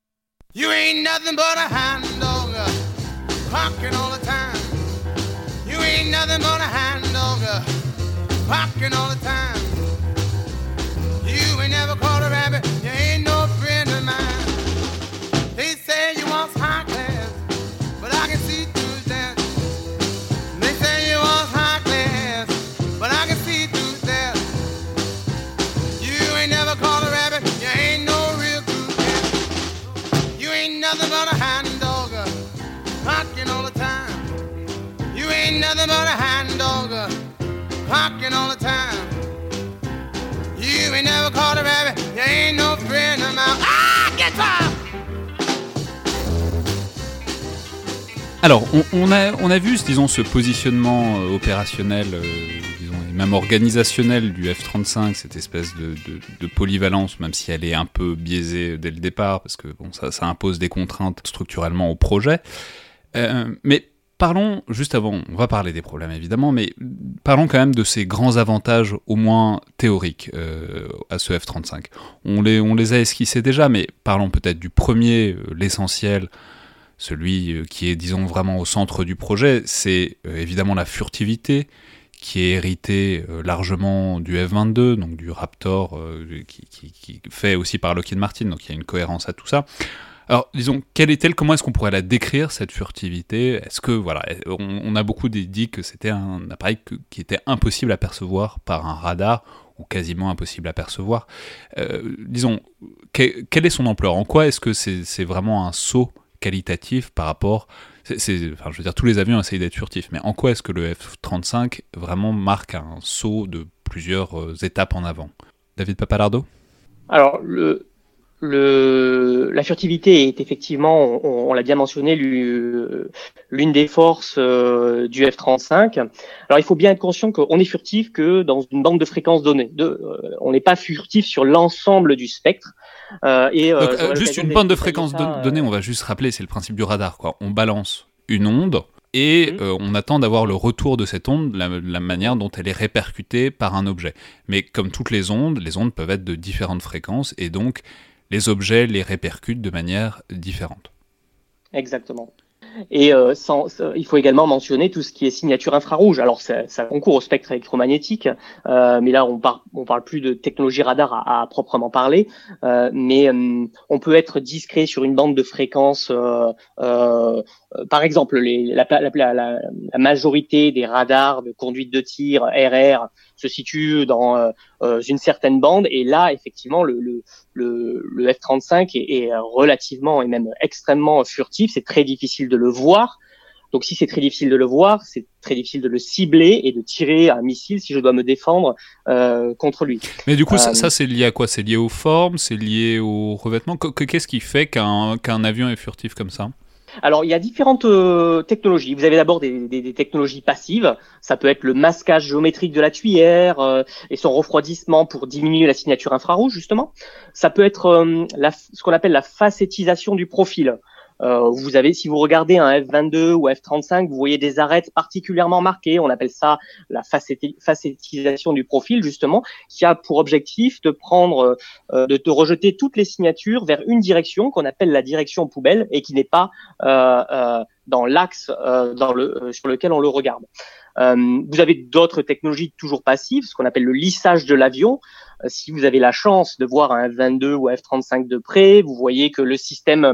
On, a, vu, disons, ce positionnement euh, opérationnel, euh, et même organisationnel du F-35, cette espèce de, polyvalence, même si elle est un peu biaisée dès le départ, parce que bon, ça, impose des contraintes structurellement au projet. Euh, mais parlons, juste avant, on va parler des problèmes évidemment, mais parlons quand même de ces grands avantages, au moins théoriques, à ce F-35. On les, on les a esquissés déjà, mais parlons peut-être du premier, l'essentiel, celui euh, qui est, disons, vraiment au centre du projet, c'est euh, évidemment la furtivité, qui est hérité euh, largement du F-22, donc du Raptor, qui, qui, fait aussi par Lockheed Martin, donc il y a une cohérence à tout ça. Alors, disons, quelle est-elle Comment est-ce qu'on pourrait la décrire, cette furtivité? Est-ce que, voilà, on, a beaucoup dit que c'était un appareil qui était impossible à percevoir par un radar, ou quasiment impossible à percevoir. Disons, que, quelle est son ampleur? En quoi est-ce que c'est vraiment un saut qualitatif par rapport... enfin, je veux dire, tous les avions essayent d'être furtifs, mais en quoi est-ce que le F-35 vraiment marque un saut de plusieurs euh, étapes en avant? David Papalardo? Alors, la furtivité est effectivement, on, l'a bien mentionné, l'une des forces euh, du F-35. Alors il faut bien être conscient qu'on est furtif que dans une bande de fréquences donnée. Euh, on n'est pas furtif sur l'ensemble du spectre. Euh, et, Donc, juste une bande de fréquences donnée, on va juste rappeler, c'est le principe du radar. Quoi. On balance une onde, et mmh. euh, on attend d'avoir le retour de cette onde, la, la, manière dont elle est répercutée par un objet. Mais comme toutes les ondes, les ondes peuvent être de différentes fréquences, et donc les objets les répercutent de manière différente. Exactement. Et euh, sans, il faut également mentionner tout ce qui est signature infrarouge. Alors ça, ça concourt au spectre électromagnétique, euh, mais là on, par, on parle plus de technologie radar à, à proprement parler. Euh, mais euh, on peut être discret sur une bande de fréquences. Euh, euh, par exemple, les, la, la, la, la, majorité des radars de conduite de tir RR se situent dans une certaine bande, et là effectivement le, le, le, le F-35 est, est relativement et même extrêmement furtif. C'est très difficile de le voir. Donc si c'est très difficile de le voir, c'est très difficile de le cibler et de tirer un missile si je dois me défendre euh, contre lui. Mais du coup, euh, ça, ça c'est lié à quoi? C'est lié aux formes? C'est lié au revêtement Qu'est-ce qui fait qu'un qu'un avion est furtif comme ça? Alors, il y a différentes euh, technologies. Vous avez d'abord des, technologies passives. Ça peut être le masquage géométrique de la tuyère euh, et son refroidissement pour diminuer la signature infrarouge, justement. Ça peut être euh, ce qu'on appelle la facettisation du profil. Euh, vous avez, si vous regardez un F22 ou F35, vous voyez des arêtes particulièrement marquées. On appelle ça la facettisation du profil, justement, qui a pour objectif de prendre, euh, de, de, rejeter toutes les signatures vers une direction qu'on appelle la direction poubelle et qui n'est pas euh, euh dans l'axe euh, dans le, sur lequel on le regarde. vous avez d'autres technologies toujours passives, ce qu'on appelle le lissage de l'avion. si vous avez la chance de voir un F22 ou un F35 de près, vous voyez que le système euh,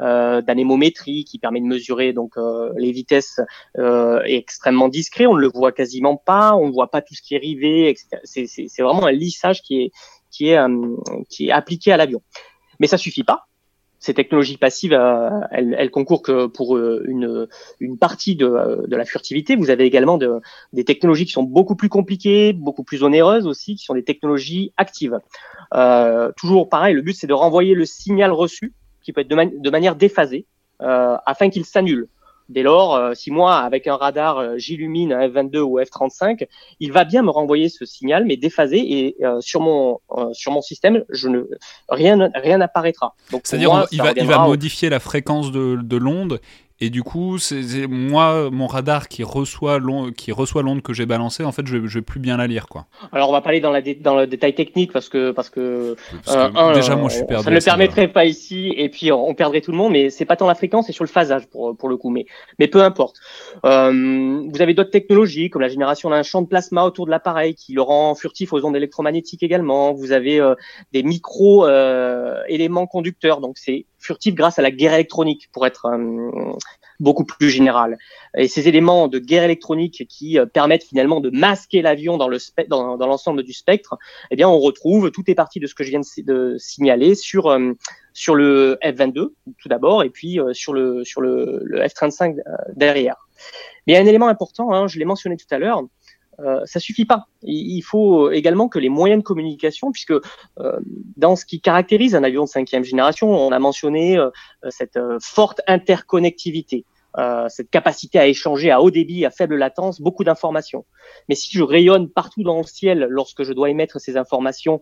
d'anémométrie qui permet de mesurer donc euh, les vitesses euh, est extrêmement discret. On ne le voit quasiment pas, on ne voit pas tout ce qui est rivé. C'est vraiment un lissage qui est qui est euh, qui est appliqué à l'avion. Mais ça suffit pas. Ces technologies passives, euh, elles, elles, concourent que pour une, une partie de, de, la furtivité. Vous avez également de, des technologies qui sont beaucoup plus compliquées, beaucoup plus onéreuses aussi, qui sont des technologies actives. Euh, toujours pareil, le but c'est de renvoyer le signal reçu qui peut être de, man de manière déphasée euh, afin qu'il s'annule. Dès lors, euh, si moi, avec un radar, euh, j'illumine un F22 ou F35, il va bien me renvoyer ce signal, mais déphasé, et euh, sur mon euh, sur mon système, je ne rien rien n'apparaîtra. C'est-à-dire, il va il va modifier la fréquence de, de l'onde et du coup, c'est moi, mon radar qui reçoit l'onde, qui reçoit l'onde que j'ai balancée, en fait, je, je vais plus bien la lire, quoi. Alors, on va pas aller dans, la dans le détail technique parce que parce que, parce que euh, déjà, moi, je suis perdu. Ça ne le permettrait pas ici, et puis on perdrait tout le monde. Mais c'est pas tant la fréquence, c'est sur le phasage pour pour le coup. Mais mais peu importe. Euh, vous avez d'autres technologies comme la génération d'un champ de plasma autour de l'appareil qui le rend furtif aux ondes électromagnétiques également. Vous avez euh, des micro euh, éléments conducteurs, donc c'est furtif grâce à la guerre électronique, pour être euh, beaucoup plus général. Et ces éléments de guerre électronique qui euh, permettent finalement de masquer l'avion dans le dans, dans l'ensemble du spectre, eh bien, on retrouve toutes les parties de ce que je viens de, de signaler sur euh, sur le F22 tout d'abord, et puis sur le sur le, le F35 derrière. Mais il y a un élément important, hein, je l'ai mentionné tout à l'heure, euh, ça suffit pas. Il faut également que les moyens de communication, puisque euh, dans ce qui caractérise un avion de cinquième génération, on a mentionné euh, cette euh, forte interconnectivité, cette capacité à échanger à haut débit, à faible latence, beaucoup d'informations. Mais si je rayonne partout dans le ciel lorsque je dois émettre ces informations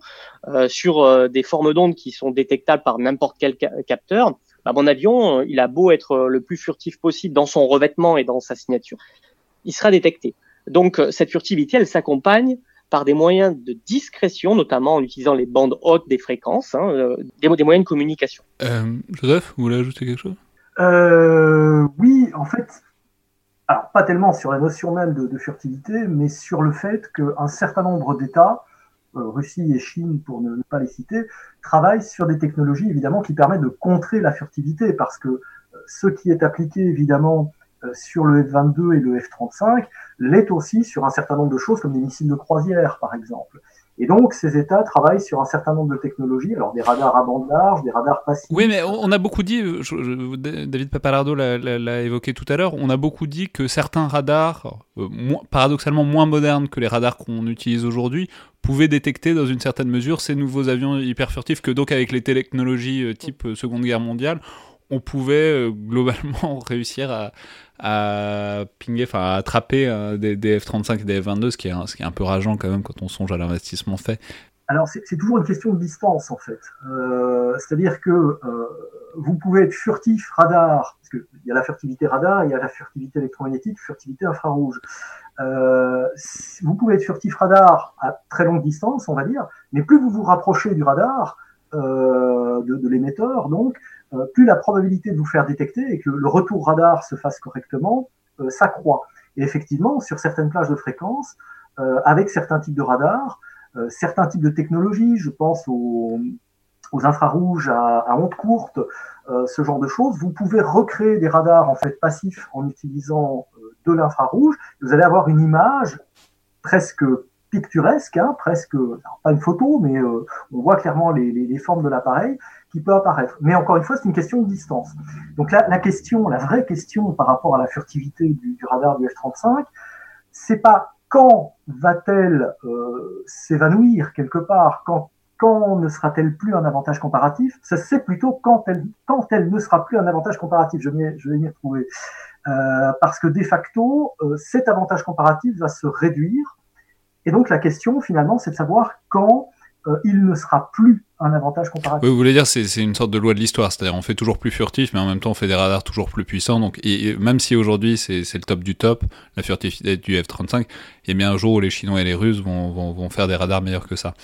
sur des formes d'ondes qui sont détectables par n'importe quel capteur, bah, mon avion, il a beau être le plus furtif possible dans son revêtement et dans sa signature, il sera détecté. Donc euh, cette furtivité, elle s'accompagne par des moyens de discrétion, notamment en utilisant les bandes hautes des fréquences, hein, euh, des, moyens de communication. Euh, Joseph, vous voulez ajouter quelque chose? Oui, en fait, alors pas tellement sur la notion même de, furtivité, mais sur le fait qu'un certain nombre d'États, Russie et Chine pour ne, pas les citer, travaillent sur des technologies évidemment qui permettent de contrer la furtivité, parce que ce qui est appliqué évidemment euh, sur le F-22 et le F-35 l'est aussi sur un certain nombre de choses comme des missiles de croisière, par exemple. Et donc, ces États travaillent sur un certain nombre de technologies, alors des radars à bande large, des radars passifs. Oui, mais on a beaucoup dit, David Papalardo l'a évoqué tout à l'heure, on a beaucoup dit que certains radars, euh, paradoxalement moins modernes que les radars qu'on utilise aujourd'hui, pouvaient détecter dans une certaine mesure ces nouveaux avions hyper furtifs que donc avec les technologies euh, type Seconde Guerre mondiale, on pouvait globalement réussir à, à pinguer, enfin à attraper euh, des, F-35 et des F-22, ce qui, est, ce qui est un peu rageant quand même quand on songe à l'investissement fait. Alors c'est toujours une question de distance en fait. Euh, c'est-à-dire que euh, vous pouvez être furtif radar, parce qu'il y a la furtivité radar, il y a la furtivité électromagnétique, furtivité infrarouge. vous pouvez être furtif radar à très longue distance, on va dire, mais plus vous vous rapprochez du radar, de, l'émetteur, donc, plus la probabilité de vous faire détecter et que le retour radar se fasse correctement euh, s'accroît. Et effectivement, sur certaines plages de fréquences, euh, avec certains types de radars, certains types de technologies, je pense aux, infrarouges à, à ondes courtes, ce genre de choses, vous pouvez recréer des radars en fait passifs en utilisant de l'infrarouge. Vous allez avoir une image presque picturesque, hein, presque, pas une photo, mais on voit clairement les, les, les formes de l'appareil qui peut apparaître. Mais encore une fois, c'est une question de distance. Donc là, la question, la vraie question par rapport à la furtivité du, du radar du F-35, c'est pas quand va-t-elle euh, s'évanouir quelque part, quand, quand ne sera-t-elle plus un avantage comparatif? Ça c'est plutôt quand elle, quand elle ne sera plus un avantage comparatif. Je vais, je vais m'y retrouver. Euh, parce que de facto, euh, cet avantage comparatif va se réduire. Et donc la question finalement, c'est de savoir quand euh, il ne sera plus un avantage comparatif. Oui, vous voulez dire c'est une sorte de loi de l'histoire, c'est-à-dire on fait toujours plus furtif, mais en même temps on fait des radars toujours plus puissants. Donc et, même si aujourd'hui c'est le top du top, la furtivité du F-35, il y a bien un jour où les Chinois et les Russes vont, vont, vont faire des radars meilleurs que ça.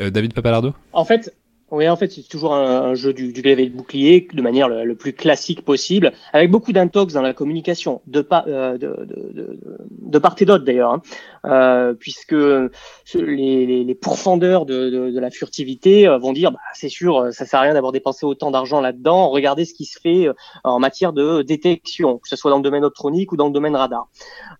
Euh, David Papalardo? En fait, oui, en fait, c'est toujours un, jeu du, du de bouclier de manière le, plus classique possible, avec beaucoup d'intox dans la communication, de, euh, de, de, de, part et d'autre d'ailleurs, hein. euh, puisque les, les, les pourfendeurs de, la furtivité euh, vont dire, bah, c'est sûr, ça sert à rien d'avoir dépensé autant d'argent là-dedans, regardez ce qui se fait euh, en matière de détection, que ce soit dans le domaine optronique ou dans le domaine radar.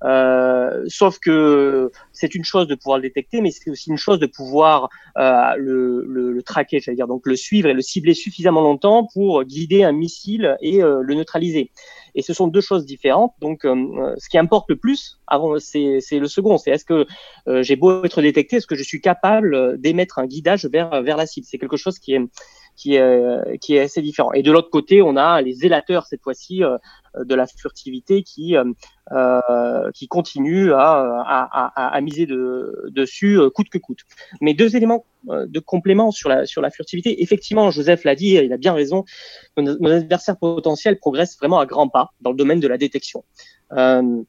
Euh, sauf que c'est une chose de pouvoir le détecter, mais c'est aussi une chose de pouvoir euh, le, le, le traquer, j'allais dire donc le suivre et le cibler suffisamment longtemps pour guider un missile et euh, le neutraliser. Et ce sont deux choses différentes. Donc, euh, ce qui importe le plus, avant, c'est le second. C'est est-ce que euh, j'ai beau être détecté, est-ce que je suis capable d'émettre un guidage vers vers la cible? C'est quelque chose qui est qui est, qui est assez différent. Et de l'autre côté, on a les zélateurs, cette fois-ci, euh, de la furtivité qui, euh, euh qui continuent à, à, à, miser de, dessus euh, coûte que coûte. Mais deux éléments de complément sur la, sur la furtivité. Effectivement, Joseph l'a dit, il a bien raison, nos, adversaires potentiels progressent vraiment à grands pas dans le domaine de la détection. Euh,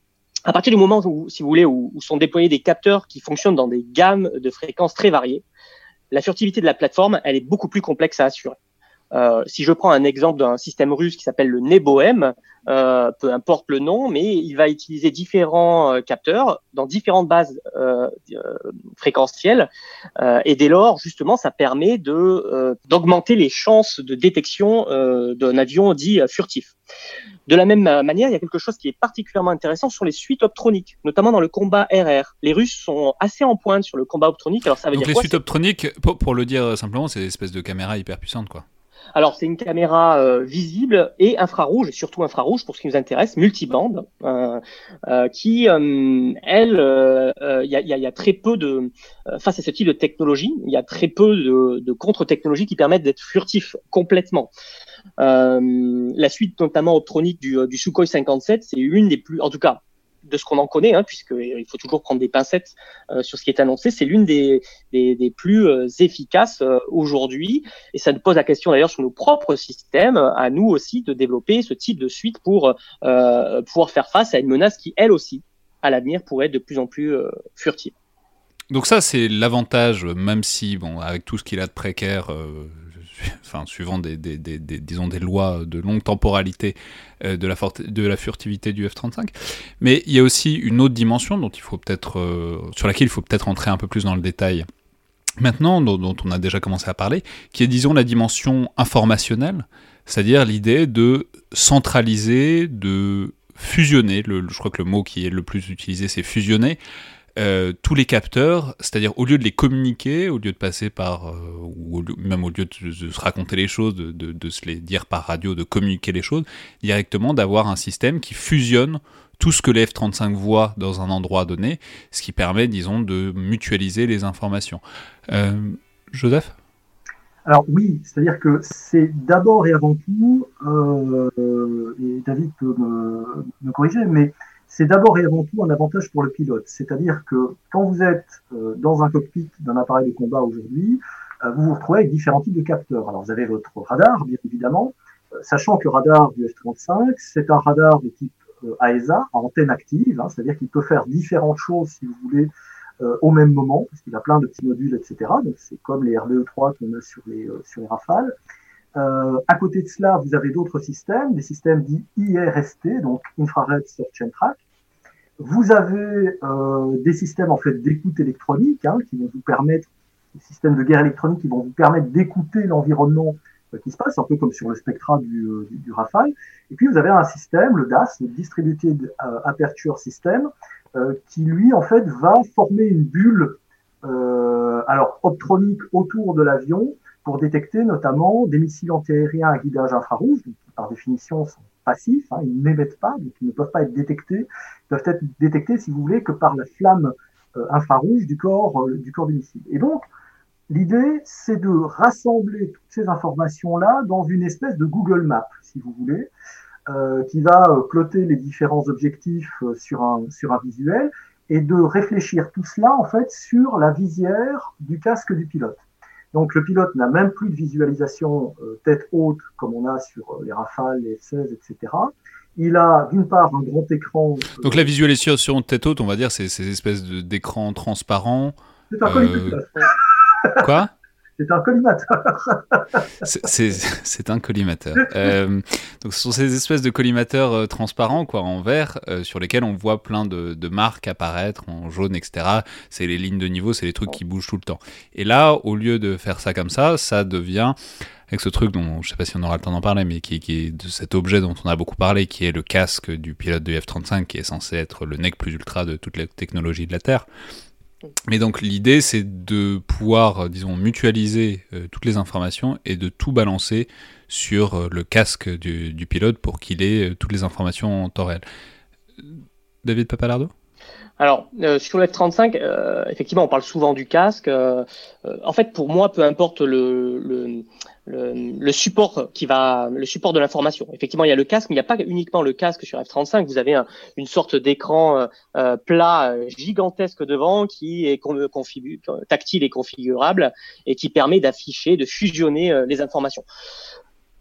à partir du moment où, si vous voulez, où, sont déployés des capteurs qui fonctionnent dans des gammes de fréquences très variées, la furtivité de la plateforme, elle est beaucoup plus complexe à assurer. Euh, si je prends un exemple d'un système russe qui s'appelle le Neboem, euh, peu importe le nom, mais il va utiliser différents euh, capteurs dans différentes bases euh, fréquentielles, et dès lors, justement, ça permet de d'augmenter les chances de détection d'un avion dit furtif. De la même manière, il y a quelque chose qui est particulièrement intéressant sur les suites optroniques, notamment dans le combat RR. Les Russes sont assez en pointe sur le combat optronique. Alors ça veut Donc dire les suites optroniques, pour, pour, le dire simplement, c'est une espèce de caméra hyper puissante, quoi. Alors, c'est une caméra euh, visible et infrarouge, surtout infrarouge pour ce qui nous intéresse, multibande, euh, euh, qui, elle, il y a, très peu de, face à ce type de technologie, il y a très peu de, de contre-technologies qui permettent d'être furtif complètement. la suite notamment optronique du, du Sukhoi 57, c'est une des plus, en tout cas, de ce qu'on en connaît, hein, puisqu'il faut toujours prendre des pincettes euh, sur ce qui est annoncé, c'est l'une des, des, plus euh, efficaces euh, aujourd'hui. Et ça nous pose la question d'ailleurs sur nos propres systèmes, à nous aussi de développer ce type de suite pour pouvoir faire face à une menace qui, elle aussi, à l'avenir, pourrait être de plus en plus furtive. Donc ça, c'est l'avantage, même si, bon, avec tout ce qu'il a de précaire, enfin, suivant des, disons des lois de longue temporalité euh, de, la furtivité du F-35. Mais il y a aussi une autre dimension dont il faut peut-être, euh, sur laquelle il faut peut-être entrer un peu plus dans le détail maintenant, dont, on a déjà commencé à parler, qui est, disons, la dimension informationnelle, c'est-à-dire l'idée de centraliser, de fusionner, je crois que le mot qui est le plus utilisé, c'est fusionner, euh, tous les capteurs, c'est-à-dire au lieu de les communiquer, au lieu de passer par, euh, ou même au lieu de, se raconter les choses, de, se les dire par radio, de communiquer les choses, directement d'avoir un système qui fusionne tout ce que les F-35 voient dans un endroit donné, ce qui permet, disons, de mutualiser les informations. Euh, Joseph? Alors oui, c'est-à-dire que c'est d'abord et avant tout, et David peut me corriger, mais c'est d'abord et avant tout un avantage pour le pilote. C'est-à-dire que quand vous êtes euh, dans un cockpit d'un appareil de combat aujourd'hui, euh, vous vous retrouvez avec différents types de capteurs. Alors vous avez votre radar, bien évidemment, euh, sachant que le radar du F-35, c'est un radar de type AESA, à antenne active, hein, c'est-à-dire qu'il peut faire différentes choses, si vous voulez, au même moment, parce qu'il a plein de petits modules, etc. Donc c'est comme les RBE3 qu'on a sur les, sur les Rafales. Euh, à côté de cela, vous avez d'autres systèmes, des systèmes dits IRST, donc Infrared Search and Track, vous avez euh, des systèmes en fait d'écoute électronique hein, qui vont vous permettre, des systèmes de guerre électronique qui vont vous permettre d'écouter l'environnement euh, qui se passe, un peu comme sur le Spectra du, euh, du, du, Rafale. Et puis vous avez un système, le DAS, le Distributed euh, Aperture System, qui lui en fait va former une bulle, alors optronique autour de l'avion pour détecter notamment des missiles antiaériens à guidage infrarouge, qui par définition sont passifs, hein, ils n'émettent pas, donc ils ne peuvent pas être détectés. Ils peuvent être détectés, si vous voulez, que par la flamme euh, infrarouge du corps, euh, du corps du missile. Et donc, l'idée, c'est de rassembler toutes ces informations-là dans une espèce de Google Map, si vous voulez, euh, qui va plotter les différents objectifs sur un visuel et de réfléchir tout cela, en fait, sur la visière du casque du pilote. Donc le pilote n'a même plus de visualisation euh, tête haute comme on a sur euh, les Rafales, les F-16, etc. Il a d'une part un grand écran. Euh, Donc la visualisation tête haute, on va dire, c'est ces espèces d'écrans transparents. C'est un collimateur. Quoi? C'est un collimateur. c'est un collimateur. Euh, donc ce sont ces espèces de collimateurs euh, transparents, quoi, en verre, euh, sur lesquels on voit plein de, de, marques apparaître en jaune, etc. C'est les lignes de niveau, c'est les trucs qui bougent tout le temps. Et là, au lieu de faire ça comme ça, ça devient avec ce truc dont je sais pas si on aura le temps d'en parler, mais qui, qui, est de cet objet dont on a beaucoup parlé, qui est le casque du pilote de F-35, qui est censé être le nec plus ultra de toutes les technologies de la Terre. Mais donc l'idée c'est de pouvoir, disons, mutualiser euh, toutes les informations et de tout balancer sur euh, le casque du, pilote pour qu'il ait euh, toutes les informations en temps réel. David Papalardo? Alors, sur le F-35, effectivement, on parle souvent du casque. en fait, pour moi, peu importe le, le, support qui va, le support de l'information. Effectivement, il y a le casque, mais il n'y a pas uniquement le casque sur F-35. Vous avez une sorte d'écran euh, euh, plat euh, gigantesque devant qui est tactile et configurable et qui permet d'afficher, de fusionner les informations.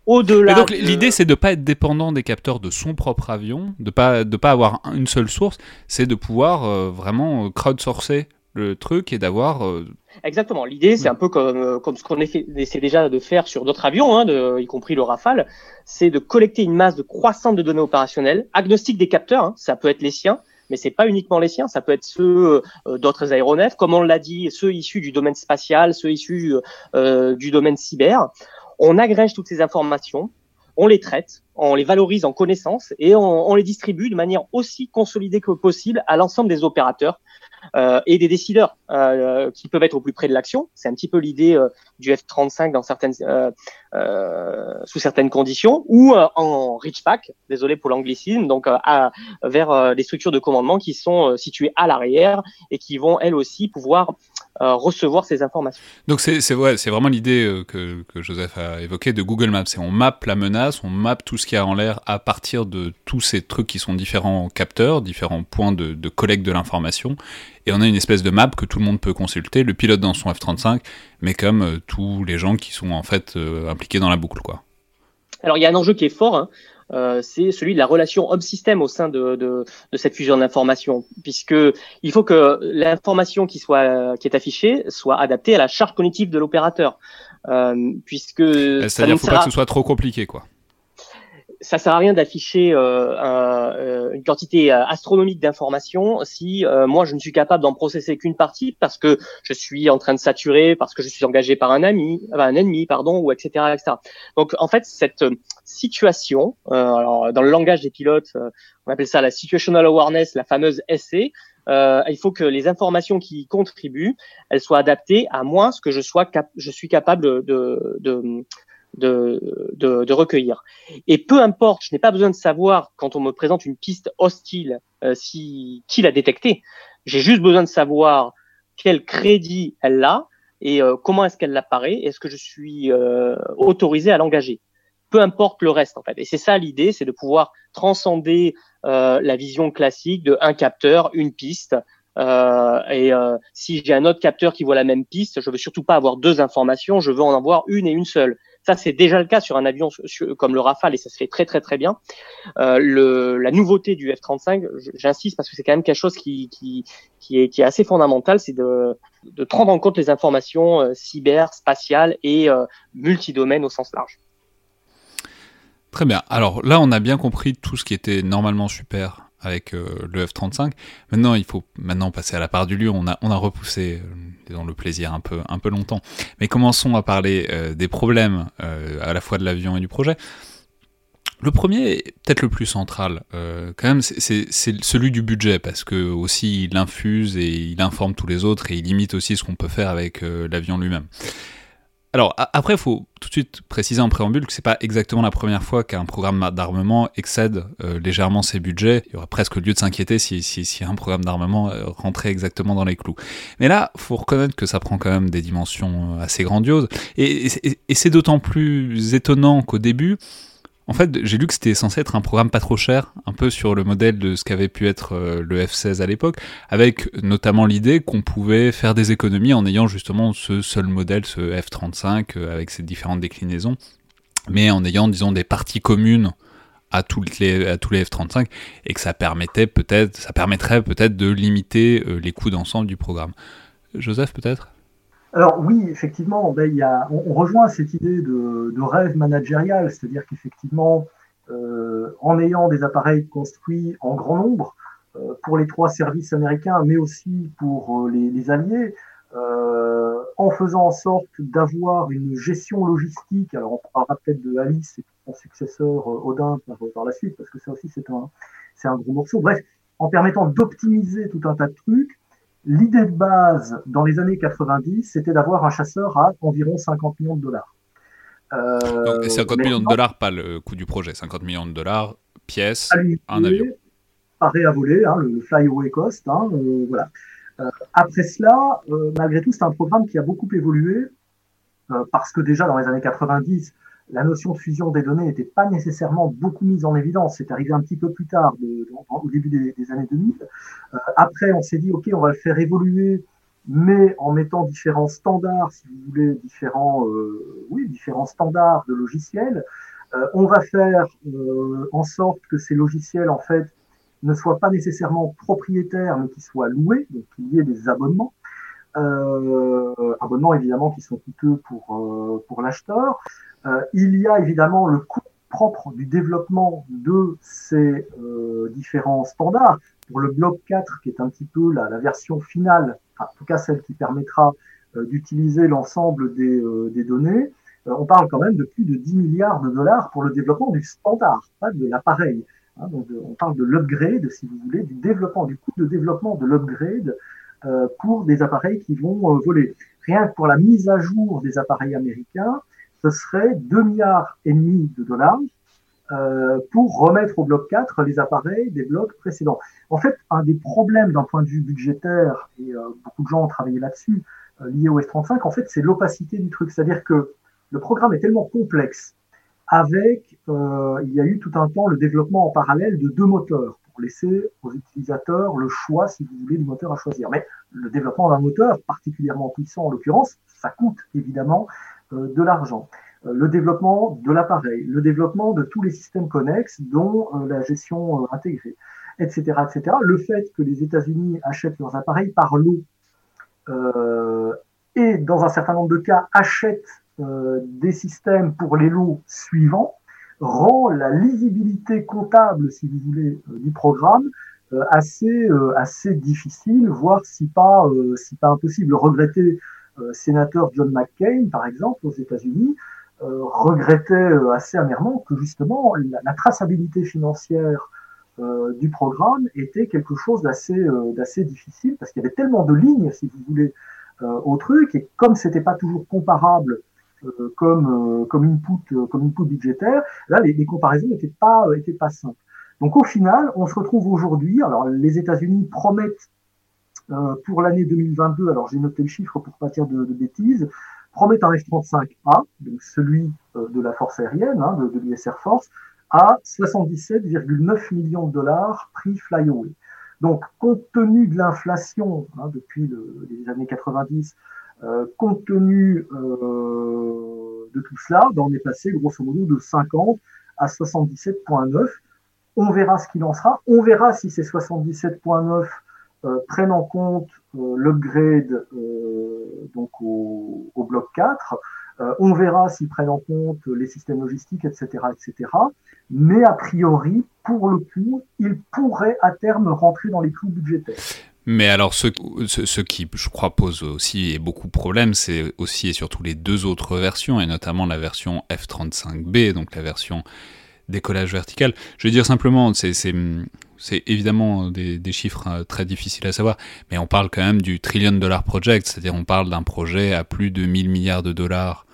Au-delà. donc l'idée c'est de pas être dépendant des capteurs de son propre avion, de pas de pas avoir une seule source, c'est de pouvoir vraiment crowdsourcer le truc et d'avoir. Euh, Exactement. L'idée, c'est un peu comme, euh, comme ce qu'on essaie déjà de faire sur d'autres avions, hein, de, y compris le Rafale, c'est de collecter une masse de croissante de données opérationnelles, agnostique des capteurs, hein, ça peut être les siens, mais c'est pas uniquement les siens, ça peut être ceux euh, d'autres aéronefs, comme on l'a dit, ceux issus du domaine spatial, ceux issus du domaine cyber. On agrège toutes ces informations, on les traite, on les valorise en connaissances et on, les distribue de manière aussi consolidée que possible à l'ensemble des opérateurs euh, et des décideurs euh, qui peuvent être au plus près de l'action. C'est un petit peu l'idée euh, du F-35 dans certaines, sous certaines conditions, ou en rich pack, désolé pour l'anglicisme, donc vers des structures de commandement qui sont situées à l'arrière et qui vont elles aussi pouvoir recevoir ces informations. Donc c'est c'est vraiment l'idée que, que, Joseph a évoquée de Google Maps. C'est on map la menace, on map tout ce qu'il y a en l'air à partir de tous ces trucs qui sont différents capteurs, différents points de, de collecte de l'information, et on a une espèce de map que tout le monde peut consulter, le pilote dans son F-35, mais comme euh, tous les gens qui sont en fait euh, impliqués dans la boucle. Quoi. Alors il y a un enjeu qui est fort, hein. Euh, c'est celui de la relation homme-système au sein de, de, de cette fusion d'informations, puisque il faut que l'information qui soit qui est affichée soit adaptée à la charge cognitive de l'opérateur, puisque c'est-à-dire faut pas que ce soit trop compliqué, quoi ça sert à rien d'afficher euh, euh, une quantité euh, astronomique d'informations si moi je ne suis capable d'en processer qu'une partie parce que je suis en train de saturer, parce que je suis engagé par un ami, un ennemi, pardon, ou etc., etc. Donc en fait cette situation, alors dans le langage des pilotes, on appelle ça la situational awareness, la fameuse SC. il faut que les informations qui contribuent, elles soient adaptées à moi, ce que je sois je suis capable de de, de, de, recueillir. Et peu importe, je n'ai pas besoin de savoir quand on me présente une piste hostile euh, si qui l'a détectée. J'ai juste besoin de savoir quel crédit elle a et euh, comment est-ce qu'elle apparaît. Est-ce que je suis euh, autorisé à l'engager Peu importe le reste en fait. Et c'est ça l'idée, c'est de pouvoir transcender la vision classique de un capteur, une piste. et si j'ai un autre capteur qui voit la même piste, je veux surtout pas avoir deux informations, je veux en avoir une et une seule. Ça, c'est déjà le cas sur un avion comme le Rafale et ça se fait très très très bien. Euh, la nouveauté du F-35, j'insiste parce que c'est quand même quelque chose qui, est, assez fondamental, c'est de, de prendre en compte les informations euh, cyber, spatiales et euh, multidomaines au sens large. Très bien. Alors là, on a bien compris tout ce qui était normalement super avec euh, le F-35. Maintenant, il faut maintenant passer à la part du lieu. On a, on a repoussé euh, le plaisir un peu, un peu longtemps. Mais commençons à parler euh, des problèmes à la fois de l'avion et du projet. Le premier, peut-être le plus central, quand même, c'est celui du budget, parce que aussi il infuse et il informe tous les autres et il limite aussi ce qu'on peut faire avec l'avion lui-même. Alors après, il faut tout de suite préciser en préambule que c'est pas exactement la première fois qu'un programme d'armement excède euh, légèrement ses budgets. Il y aurait presque lieu de s'inquiéter si, un programme d'armement euh, rentrait exactement dans les clous. Mais là, faut reconnaître que ça prend quand même des dimensions euh, assez grandioses. et c'est d'autant plus étonnant qu'au début, en fait, j'ai lu que c'était censé être un programme pas trop cher, un peu sur le modèle de ce qu'avait pu être euh, le F-16 à l'époque, avec notamment l'idée qu'on pouvait faire des économies en ayant justement ce seul modèle, ce F-35, euh, avec ses différentes déclinaisons, mais en ayant, disons, des parties communes à, les, à tous les F-35, et que ça permettait peut-être, ça permettrait peut-être de limiter euh, les coûts d'ensemble du programme. Joseph, peut-être? Alors oui, effectivement, ben, il y a, on, rejoint cette idée de, de rêve managérial, c'est-à-dire qu'effectivement, euh, en ayant des appareils construits en grand nombre euh, pour les trois services américains, mais aussi pour euh, les, les, alliés, euh, en faisant en sorte d'avoir une gestion logistique. Alors on parlera peut-être de Alice et son successeur euh, Odin par, par, la suite, parce que ça aussi c'est un, c'est un gros morceau. Bref, en permettant d'optimiser tout un tas de trucs L'idée de base dans les années 90, c'était d'avoir un chasseur à environ 50 millions de dollars. Euh, Donc 50 millions de dollars, pas le coût du projet, 50 millions de dollars, pièce, un avion. Paré à voler, hein, le Flyaway Cost. Hein, euh, voilà. Euh, après cela, euh, malgré tout, c'est un programme qui a beaucoup évolué, euh, parce que déjà dans les années 90, la notion de fusion des données n'était pas nécessairement beaucoup mise en évidence. C'est arrivé un petit peu plus tard, au début des, années 2000. Euh, après, on s'est dit, OK, on va le faire évoluer, mais en mettant différents standards, si vous voulez, différents, euh, oui, différents standards de logiciels. Euh, on va faire en sorte que ces logiciels, en fait, ne soient pas nécessairement propriétaires, mais qu'ils soient loués, donc qu'il y ait des abonnements. abonnements évidemment qui sont coûteux pour, pour l'acheteur. Euh, il y a évidemment le coût propre du développement de ces euh, différents standards. Pour le bloc 4, qui est un petit peu la, la version finale, en tout cas celle qui permettra euh, d'utiliser l'ensemble des, des, données, on parle quand même de plus de 10 milliards de dollars pour le développement du standard, pas de l'appareil. Hein, on parle de l'upgrade, si vous voulez, du développement, du coût de développement de l'upgrade euh, pour des appareils qui vont euh, voler. Rien que pour la mise à jour des appareils américains, ce serait 2 milliards et demi de dollars euh, pour remettre au bloc 4 les appareils des blocs précédents. En fait, un des problèmes d'un point de vue budgétaire, et euh, beaucoup de gens ont travaillé là-dessus, euh, lié au F-35, en fait, c'est l'opacité du truc. C'est-à-dire que le programme est tellement complexe, avec, il y a eu tout un temps le développement en parallèle de deux moteurs pour laisser aux utilisateurs le choix, si vous voulez, du moteur à choisir. Mais le développement d'un moteur, particulièrement puissant en l'occurrence, ça coûte évidemment de l'argent. Euh, le développement de l'appareil, le développement de tous les systèmes connexes, dont euh, la gestion euh, intégrée, etc., etc. Le fait que les États-Unis achètent leurs appareils par lot et, dans un certain nombre de cas, achètent des systèmes pour les lots suivants rend la lisibilité comptable, si vous voulez, du programme assez difficile, voire si pas impossible. Regretter sénateur John McCain, par exemple, aux États-Unis, euh, regrettait euh, assez amèrement que justement la, traçabilité financière euh, du programme était quelque chose d'assez difficile parce qu'il y avait tellement de lignes, si vous voulez, au truc et comme c'était pas toujours comparable comme comme input comme input budgétaire, là les, les comparaisons n'étaient pas étaient pas simples. Donc au final, on se retrouve aujourd'hui. Alors les États-Unis promettent euh, pour l'année 2022, alors j'ai noté le chiffre pour pas dire de, de bêtises, promet un F-35A, donc celui euh, de la force aérienne, hein, de, de l'US Air Force, à 77,9 millions de dollars prix Flyaway. Donc, compte tenu de l'inflation hein, depuis le, les années 90, euh, compte tenu euh, de tout cela, ben, on est passé grosso modo de 50 à 77,9. On verra ce qu'il en sera. On verra si ces 77,9 euh, prennent en compte euh, l'upgrade euh, donc au, bloc 4. on verra s'ils prennent en compte les systèmes logistiques, etc., etc. Mais a priori, pour le coup, ils pourraient à terme rentrer dans les clous budgétaires. Mais alors, ce, ce, ce, qui, je crois, pose aussi beaucoup de problèmes, c'est aussi et surtout les deux autres versions, et notamment la version F-35B, donc la version décollage vertical. Je veux dire simplement, c'est c'est évidemment des, des, chiffres euh, très difficiles à savoir, mais on parle quand même du trillion dollar project, c'est-à-dire on parle d'un projet à plus de 1000 milliards de dollars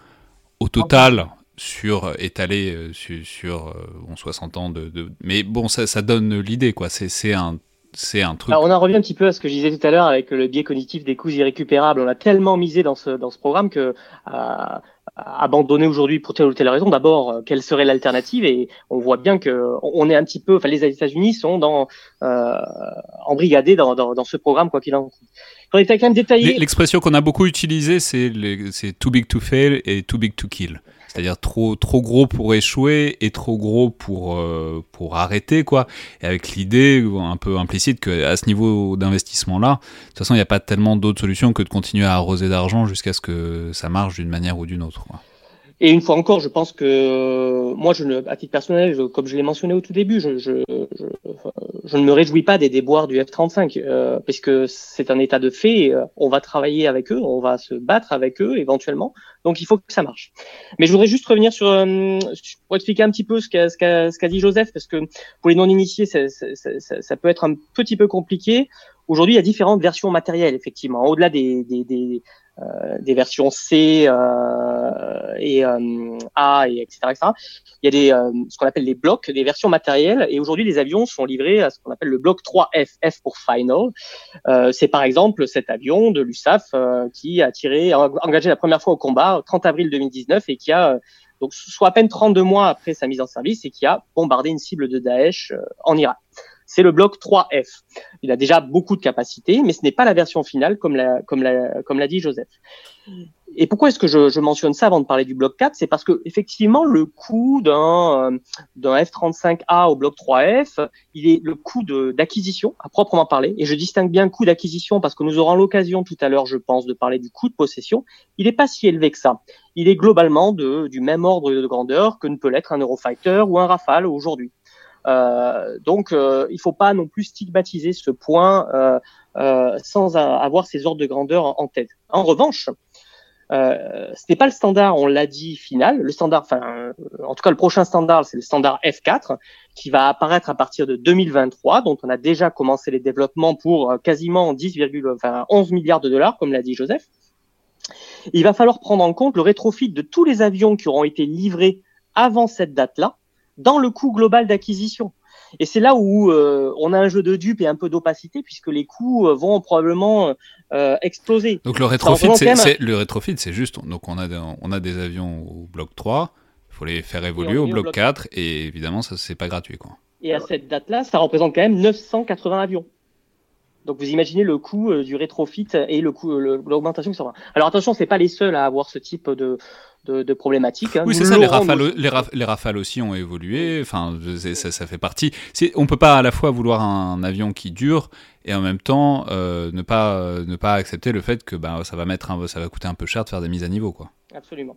au total sur euh, étalé euh, sur, sur bon, 60 ans de, de, mais bon ça, ça donne l'idée quoi. C'est un c'est un truc. Alors on en revient un petit peu à ce que je disais tout à l'heure avec le biais cognitif des coûts irrécupérables. On a tellement misé dans ce dans ce programme que euh, abandonner aujourd'hui pour telle ou telle raison. D'abord, euh, quelle serait l'alternative? Et on voit bien que on est un petit peu, enfin les États-Unis sont dans euh, embrigadés dans, dans, dans, ce programme quoi qu'il en soit. Il quand même détailler. L'expression qu'on a beaucoup utilisée, c'est c'est too big to fail et too big to kill. C'est-à-dire trop trop gros pour échouer et trop gros pour euh, pour arrêter quoi. Et avec l'idée un peu implicite que à ce niveau d'investissement là, de toute façon il n'y a pas tellement d'autres solutions que de continuer à arroser d'argent jusqu'à ce que ça marche d'une manière ou d'une autre. Et une fois encore, je pense que euh, moi, je ne, à titre personnel, comme je l'ai mentionné au tout début, je, je, je, je, ne me réjouis pas des déboires du F-35, euh, puisque c'est un état de fait. Euh, on va travailler avec eux, on va se battre avec eux éventuellement. Donc, il faut que ça marche. Mais je voudrais juste revenir sur, euh, pour expliquer un petit peu ce qu'a ce ce dit Joseph, parce que pour les non-initiés, ça, ça, ça, ça, peut être un petit peu compliqué. Aujourd'hui, il y a différentes versions matérielles, effectivement. Au-delà des, des, des des versions C euh, et euh, A et etc., etc. Il y a des ce qu'on appelle les blocs, des versions matérielles. Et aujourd'hui, les avions sont livrés à ce qu'on appelle le bloc 3F, F pour final. c'est par exemple cet avion de l'USAF qui a tiré, engagé la première fois au combat 30 avril 2019 et qui a donc soit à peine 32 mois après sa mise en service et qui a bombardé une cible de Daesh en Irak c'est le bloc 3F. Il a déjà beaucoup de capacités, mais ce n'est pas la version finale, comme l'a comme l'a comme l'a dit Joseph. Et pourquoi est-ce que je, mentionne ça avant de parler du bloc 4 C'est parce que effectivement le coût d'un d'un F35A au bloc 3F, il est le coût d'acquisition à proprement parler. Et je distingue bien coût d'acquisition parce que nous aurons l'occasion tout à l'heure, je pense, de parler du coût de possession. Il n'est pas si élevé que ça. Il est globalement du même ordre de grandeur que ne peut l'être un Eurofighter ou un Rafale aujourd'hui. Euh, donc, euh, il faut pas non plus stigmatiser ce point euh, sans avoir ces ordres de grandeur en, tête. En revanche, Euh, ce n'est pas le standard, on l'a dit, final. Le standard, enfin, en tout cas, le prochain standard, c'est le standard F4 qui va apparaître à partir de 2023, dont on a déjà commencé les développements pour quasiment 10, enfin, 11 milliards de dollars, comme l'a dit Joseph. Il va falloir prendre en compte le rétrofit de tous les avions qui auront été livrés avant cette date-là dans le coût global d'acquisition. Et c'est là où euh, on a un jeu de dupes et un peu d'opacité puisque les coûts euh, vont probablement euh, exploser. Donc le rétrofit, c'est c'est juste. Donc on a des, on a des avions au bloc 3, il faut les faire évoluer au bloc, 4 et évidemment ça c'est pas gratuit quoi. Et à cette date-là, ça représente quand même 980 avions. Donc vous imaginez le coût du rétrofit et le coût l'augmentation que ça aura. Alors attention, c'est pas les seuls à avoir ce type de de, problématiques. Hein. Oui, c'est ça. Les rafales, les, rafales, aussi ont évolué. Enfin, ça, ça fait partie. On peut pas à la fois vouloir un avion qui dure et en même temps euh, ne pas ne pas accepter le fait que bah, ça va mettre un, ça va coûter un peu cher de faire des mises à niveau, quoi. Absolument.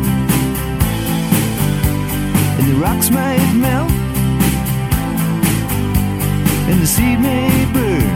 rocks might melt, and the seed may burn.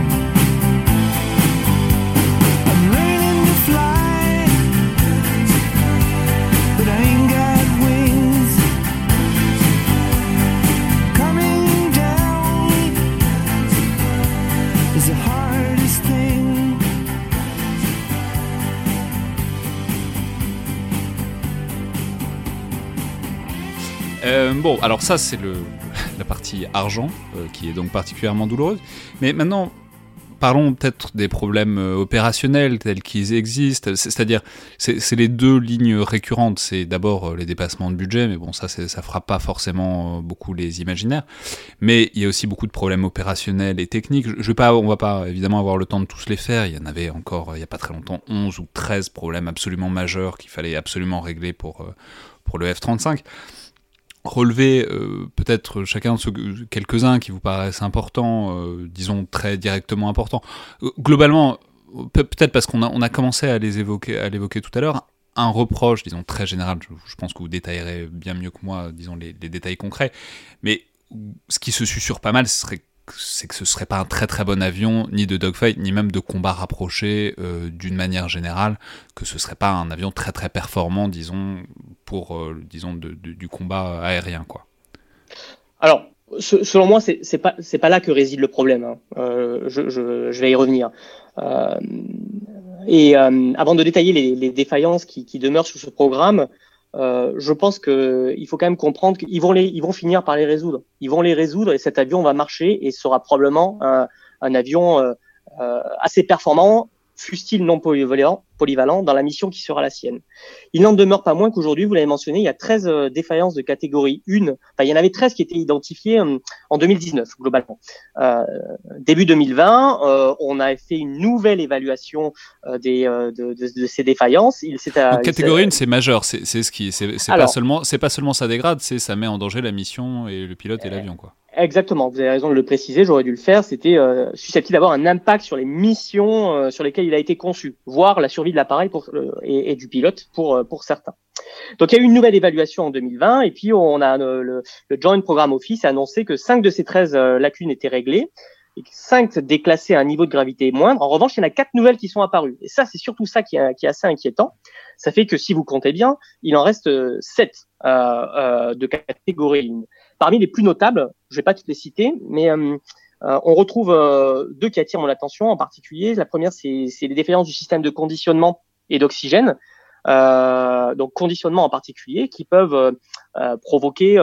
Euh, bon, alors ça c'est le la partie argent euh, qui est donc particulièrement douloureuse. Mais maintenant, parlons peut-être des problèmes euh, opérationnels tels qu'ils existent. C'est-à-dire, c'est les deux lignes récurrentes. C'est d'abord les dépassements de budget, mais bon, ça, ça fera pas forcément beaucoup les imaginaires. Mais il y a aussi beaucoup de problèmes opérationnels et techniques. Je vais pas, on va pas évidemment avoir le temps de tous les faire. Il y en avait encore, il y a pas très longtemps, 11 ou 13 problèmes absolument majeurs qu'il fallait absolument régler pour, pour le F-35 relever euh, peut-être chacun de ceux, quelques-uns qui vous paraissent importants, euh, disons très directement importants. Euh, globalement, peut-être parce qu'on a, on a commencé à les évoquer, à l'évoquer tout à l'heure, un reproche, disons très général, je, pense que vous détaillerez bien mieux que moi, disons les, les détails concrets, mais ce qui se susurre pas mal, ce serait c'est que ce serait pas un très très bon avion, ni de dogfight, ni même de combat rapproché euh, d'une manière générale, que ce serait pas un avion très très performant, disons, pour euh, disons du combat aérien, quoi. Alors, selon moi, c'est pas c'est pas là que réside le problème. Hein. Euh, je, vais y revenir. et avant de détailler les, les défaillances qui, qui, demeurent sur ce programme, euh, je pense qu'il faut quand même comprendre qu'ils vont, les, ils vont finir par les résoudre. Ils vont les résoudre et cet avion va marcher et sera probablement un, avion euh, euh assez performant fût-il non polyvalent, polyvalent, dans la mission qui sera la sienne. Il n'en demeure pas moins qu'aujourd'hui, vous l'avez mentionné, il y a 13 euh, défaillances de catégorie 1. Enfin, il y en avait 13 qui étaient identifiées euh, en 2019, globalement. Euh, début 2020, euh, on a fait une nouvelle évaluation des, de, de, de, ces défaillances. Il, catégorie 1, c'est majeur. C'est ce qui, c'est pas seulement, c'est pas seulement ça dégrade, c'est ça met en danger la mission et le pilote et l'avion, quoi. Exactement, vous avez raison de le préciser, j'aurais dû le faire. C'était euh, susceptible d'avoir un impact sur les missions euh, sur lesquelles il a été conçu, voire la survie de l'appareil euh, et, et, du pilote pour, euh, pour certains. Donc il y a eu une nouvelle évaluation en 2020 et puis on a le, le Joint Program Office a annoncé que 5 de ces 13 lacunes étaient réglées et 5 déclassées à un niveau de gravité moindre. En revanche, il y en a quatre nouvelles qui sont apparues. Et ça, c'est surtout ça qui est, assez inquiétant. Ça fait que si vous comptez bien, il en reste 7 euh, de catégorie Parmi les plus notables, je vais pas toutes les citer, mais euh, on retrouve deux qui attirent mon attention en particulier. La première, c'est les défaillances du système de conditionnement et d'oxygène. donc conditionnement en particulier, qui peuvent provoquer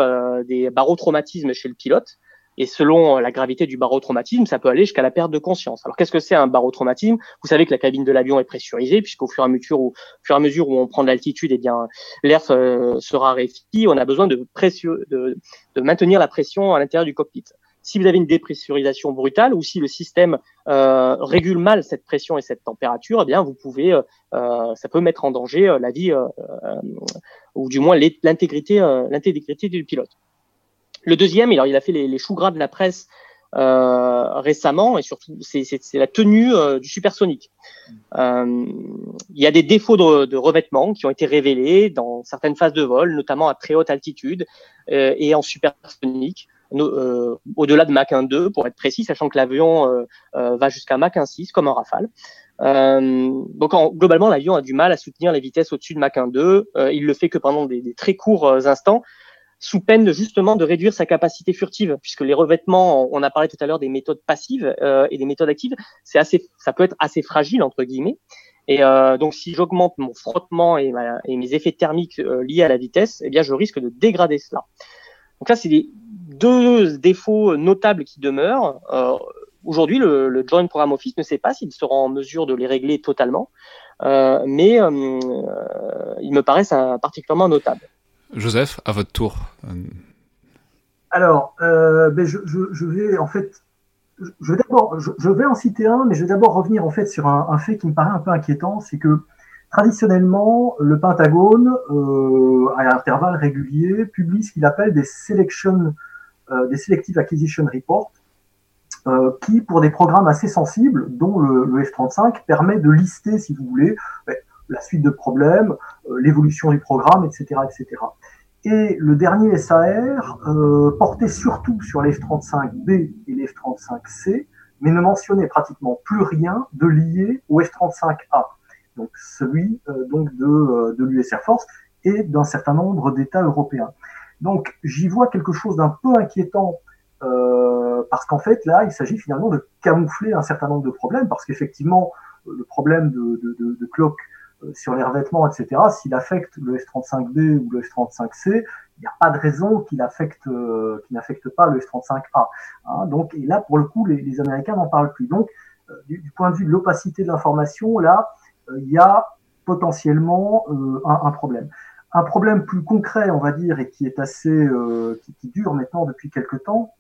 des barotraumatismes chez le pilote. Et selon la gravité du barotraumatisme, ça peut aller jusqu'à la perte de conscience. Alors qu'est-ce que c'est un barotraumatisme? Vous savez que la cabine de l'avion est pressurisée, puisqu'au fur et à mesure où, fur et à mesure où on prend de l'altitude, eh bien l'air se, raréfie. On a besoin de, de, de maintenir la pression à l'intérieur du cockpit. Si vous avez une dépressurisation brutale ou si le système euh, régule mal cette pression et cette température, eh bien vous pouvez, euh, euh ça peut mettre en danger euh, la vie euh, ou du moins l'intégrité, l'intégrité du pilote. Le deuxième, alors il a fait les, choux gras de la presse euh, récemment et surtout c'est la tenue du supersonique. Euh, il y a des défauts de, de, revêtement qui ont été révélés dans certaines phases de vol, notamment à très haute altitude et en supersonique. Euh, au-delà de Mach 1.2 pour être précis, sachant que l'avion va jusqu'à Mach 1.6 comme un Rafale. donc en, globalement, l'avion a du mal à soutenir les vitesses au-dessus de Mach 1.2. il le fait que pendant des, des très courts instants sous peine de, justement de réduire sa capacité furtive, puisque les revêtements, on a parlé tout à l'heure des méthodes passives euh, et des méthodes actives, c'est assez, ça peut être assez fragile entre guillemets. Et euh, donc, si j'augmente mon frottement et, mes effets thermiques euh, liés à la vitesse, eh bien, je risque de dégrader cela. Donc ça, c'est les deux défauts notables qui demeurent. Aujourd'hui, le, le, Joint Program Office ne sait pas s'il sera en mesure de les régler totalement, mais ils me paraissent particulièrement notables. Joseph, à votre tour. Alors, euh, ben je, je, vais en fait, je, d'abord, je, vais en citer un, mais je vais d'abord revenir en fait sur un, fait qui me paraît un peu inquiétant, c'est que traditionnellement, le Pentagone, euh, à intervalles réguliers, publie ce qu'il appelle des selection, euh, des selective acquisition reports, euh, qui, pour des programmes assez sensibles, dont le, le F-35, permet de lister, si vous voulez, ben, la suite de problèmes, euh, l'évolution du programme, etc., etc. Et le dernier SAR euh, portait surtout sur les F-35B et les F-35C, mais ne mentionnait pratiquement plus rien de lié au F-35A, donc celui euh, donc de, de l'US Air Force et d'un certain nombre d'États européens. Donc j'y vois quelque chose d'un peu inquiétant euh, parce qu'en fait là il s'agit finalement de camoufler un certain nombre de problèmes parce qu'effectivement le problème de, de, euh, sur les revêtements, etc., s'il affecte le F-35B ou le F-35C, il n'y a pas de raison qu'il euh, qu'il n'affecte pas le F-35A. Hein. donc, et là, pour le coup, les, Américains n'en parlent plus. Donc, euh, du, point de vue de l'opacité de l'information, là, il y a potentiellement un, problème. Un problème plus concret, on va dire, et qui est assez, qui, qui, dure maintenant depuis quelques temps,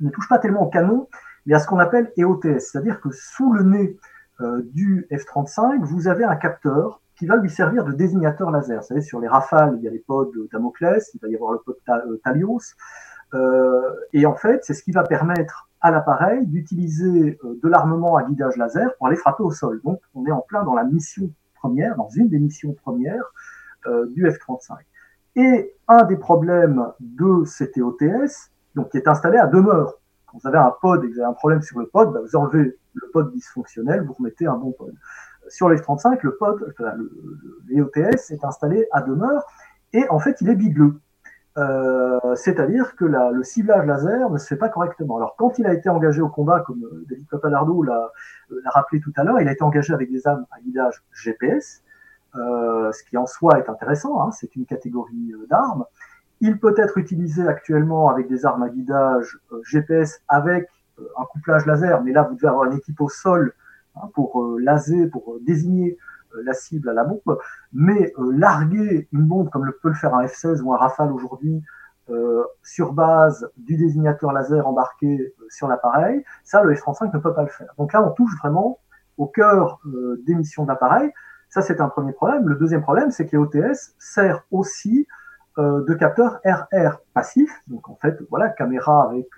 ne touche pas tellement au canon, mais à ce qu'on appelle EOTS, c'est-à-dire que sous le nez euh, du F-35, vous avez un capteur qui va lui servir de désignateur laser. Vous savez, sur les Rafales, il y a les pods Damoclès, il va y avoir le pod euh, Talios. Euh, et en fait, c'est ce qui va permettre à l'appareil d'utiliser de l'armement à guidage laser pour aller frapper au sol. Donc, on est en plein dans la mission première, dans une des missions premières du F-35. Et un des problèmes de cet EOTS, donc qui est installé à demeure, quand vous avez un pod et que vous avez un problème sur le pod, bah, vous enlevez le pod dysfonctionnel, vous remettez un bon pod. Sur les 35 le pod, enfin, le, l'EOTS est installé à demeure et en fait il est bigleux. Euh, c'est-à-dire que le ciblage laser ne se fait pas correctement. Alors quand il a été engagé au combat, comme euh, David Papalardo l'a, euh, rappelé tout à l'heure, il a été engagé avec des armes à guidage GPS, euh, ce qui en soi est intéressant, hein, c'est une catégorie euh, d'armes. Il peut être utilisé actuellement avec des armes à guidage GPS avec euh, un couplage laser, mais là vous devez avoir une équipe au sol hein, pour euh, laser, pour euh, désigner la cible à la bombe, mais larguer une bombe comme le peut le faire un F-16 ou un Rafale aujourd'hui euh, sur base du désignateur laser embarqué sur l'appareil, ça le F-35 ne peut pas le faire. Donc là on touche vraiment au cœur euh, des missions d'appareil. Ça c'est un premier problème. Le deuxième problème c'est que les OTS aussi euh, de capteurs RR passifs, donc en fait voilà caméra avec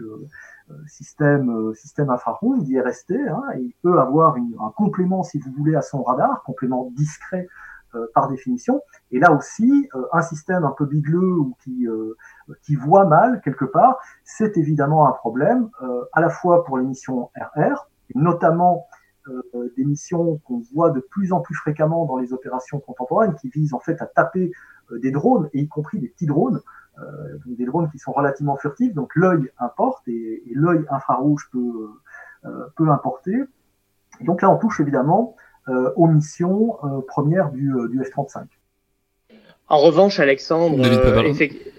euh, système, euh, système infrarouge d'IRST, hein, il peut avoir une, un complément, si vous voulez, à son radar, complément discret euh, par définition. Et là aussi, un système un peu bigleux ou qui, qui voit mal quelque part, c'est évidemment un problème, à la fois pour les missions RR, notamment des missions qu'on voit de plus en plus fréquemment dans les opérations contemporaines, qui visent en fait à taper des drones, et y compris des petits drones, des drones qui sont relativement furtifs, donc l'œil importe et, l'œil infrarouge peut, peut importer. donc là, on touche évidemment aux missions premières du, du F-35. En revanche, Alexandre,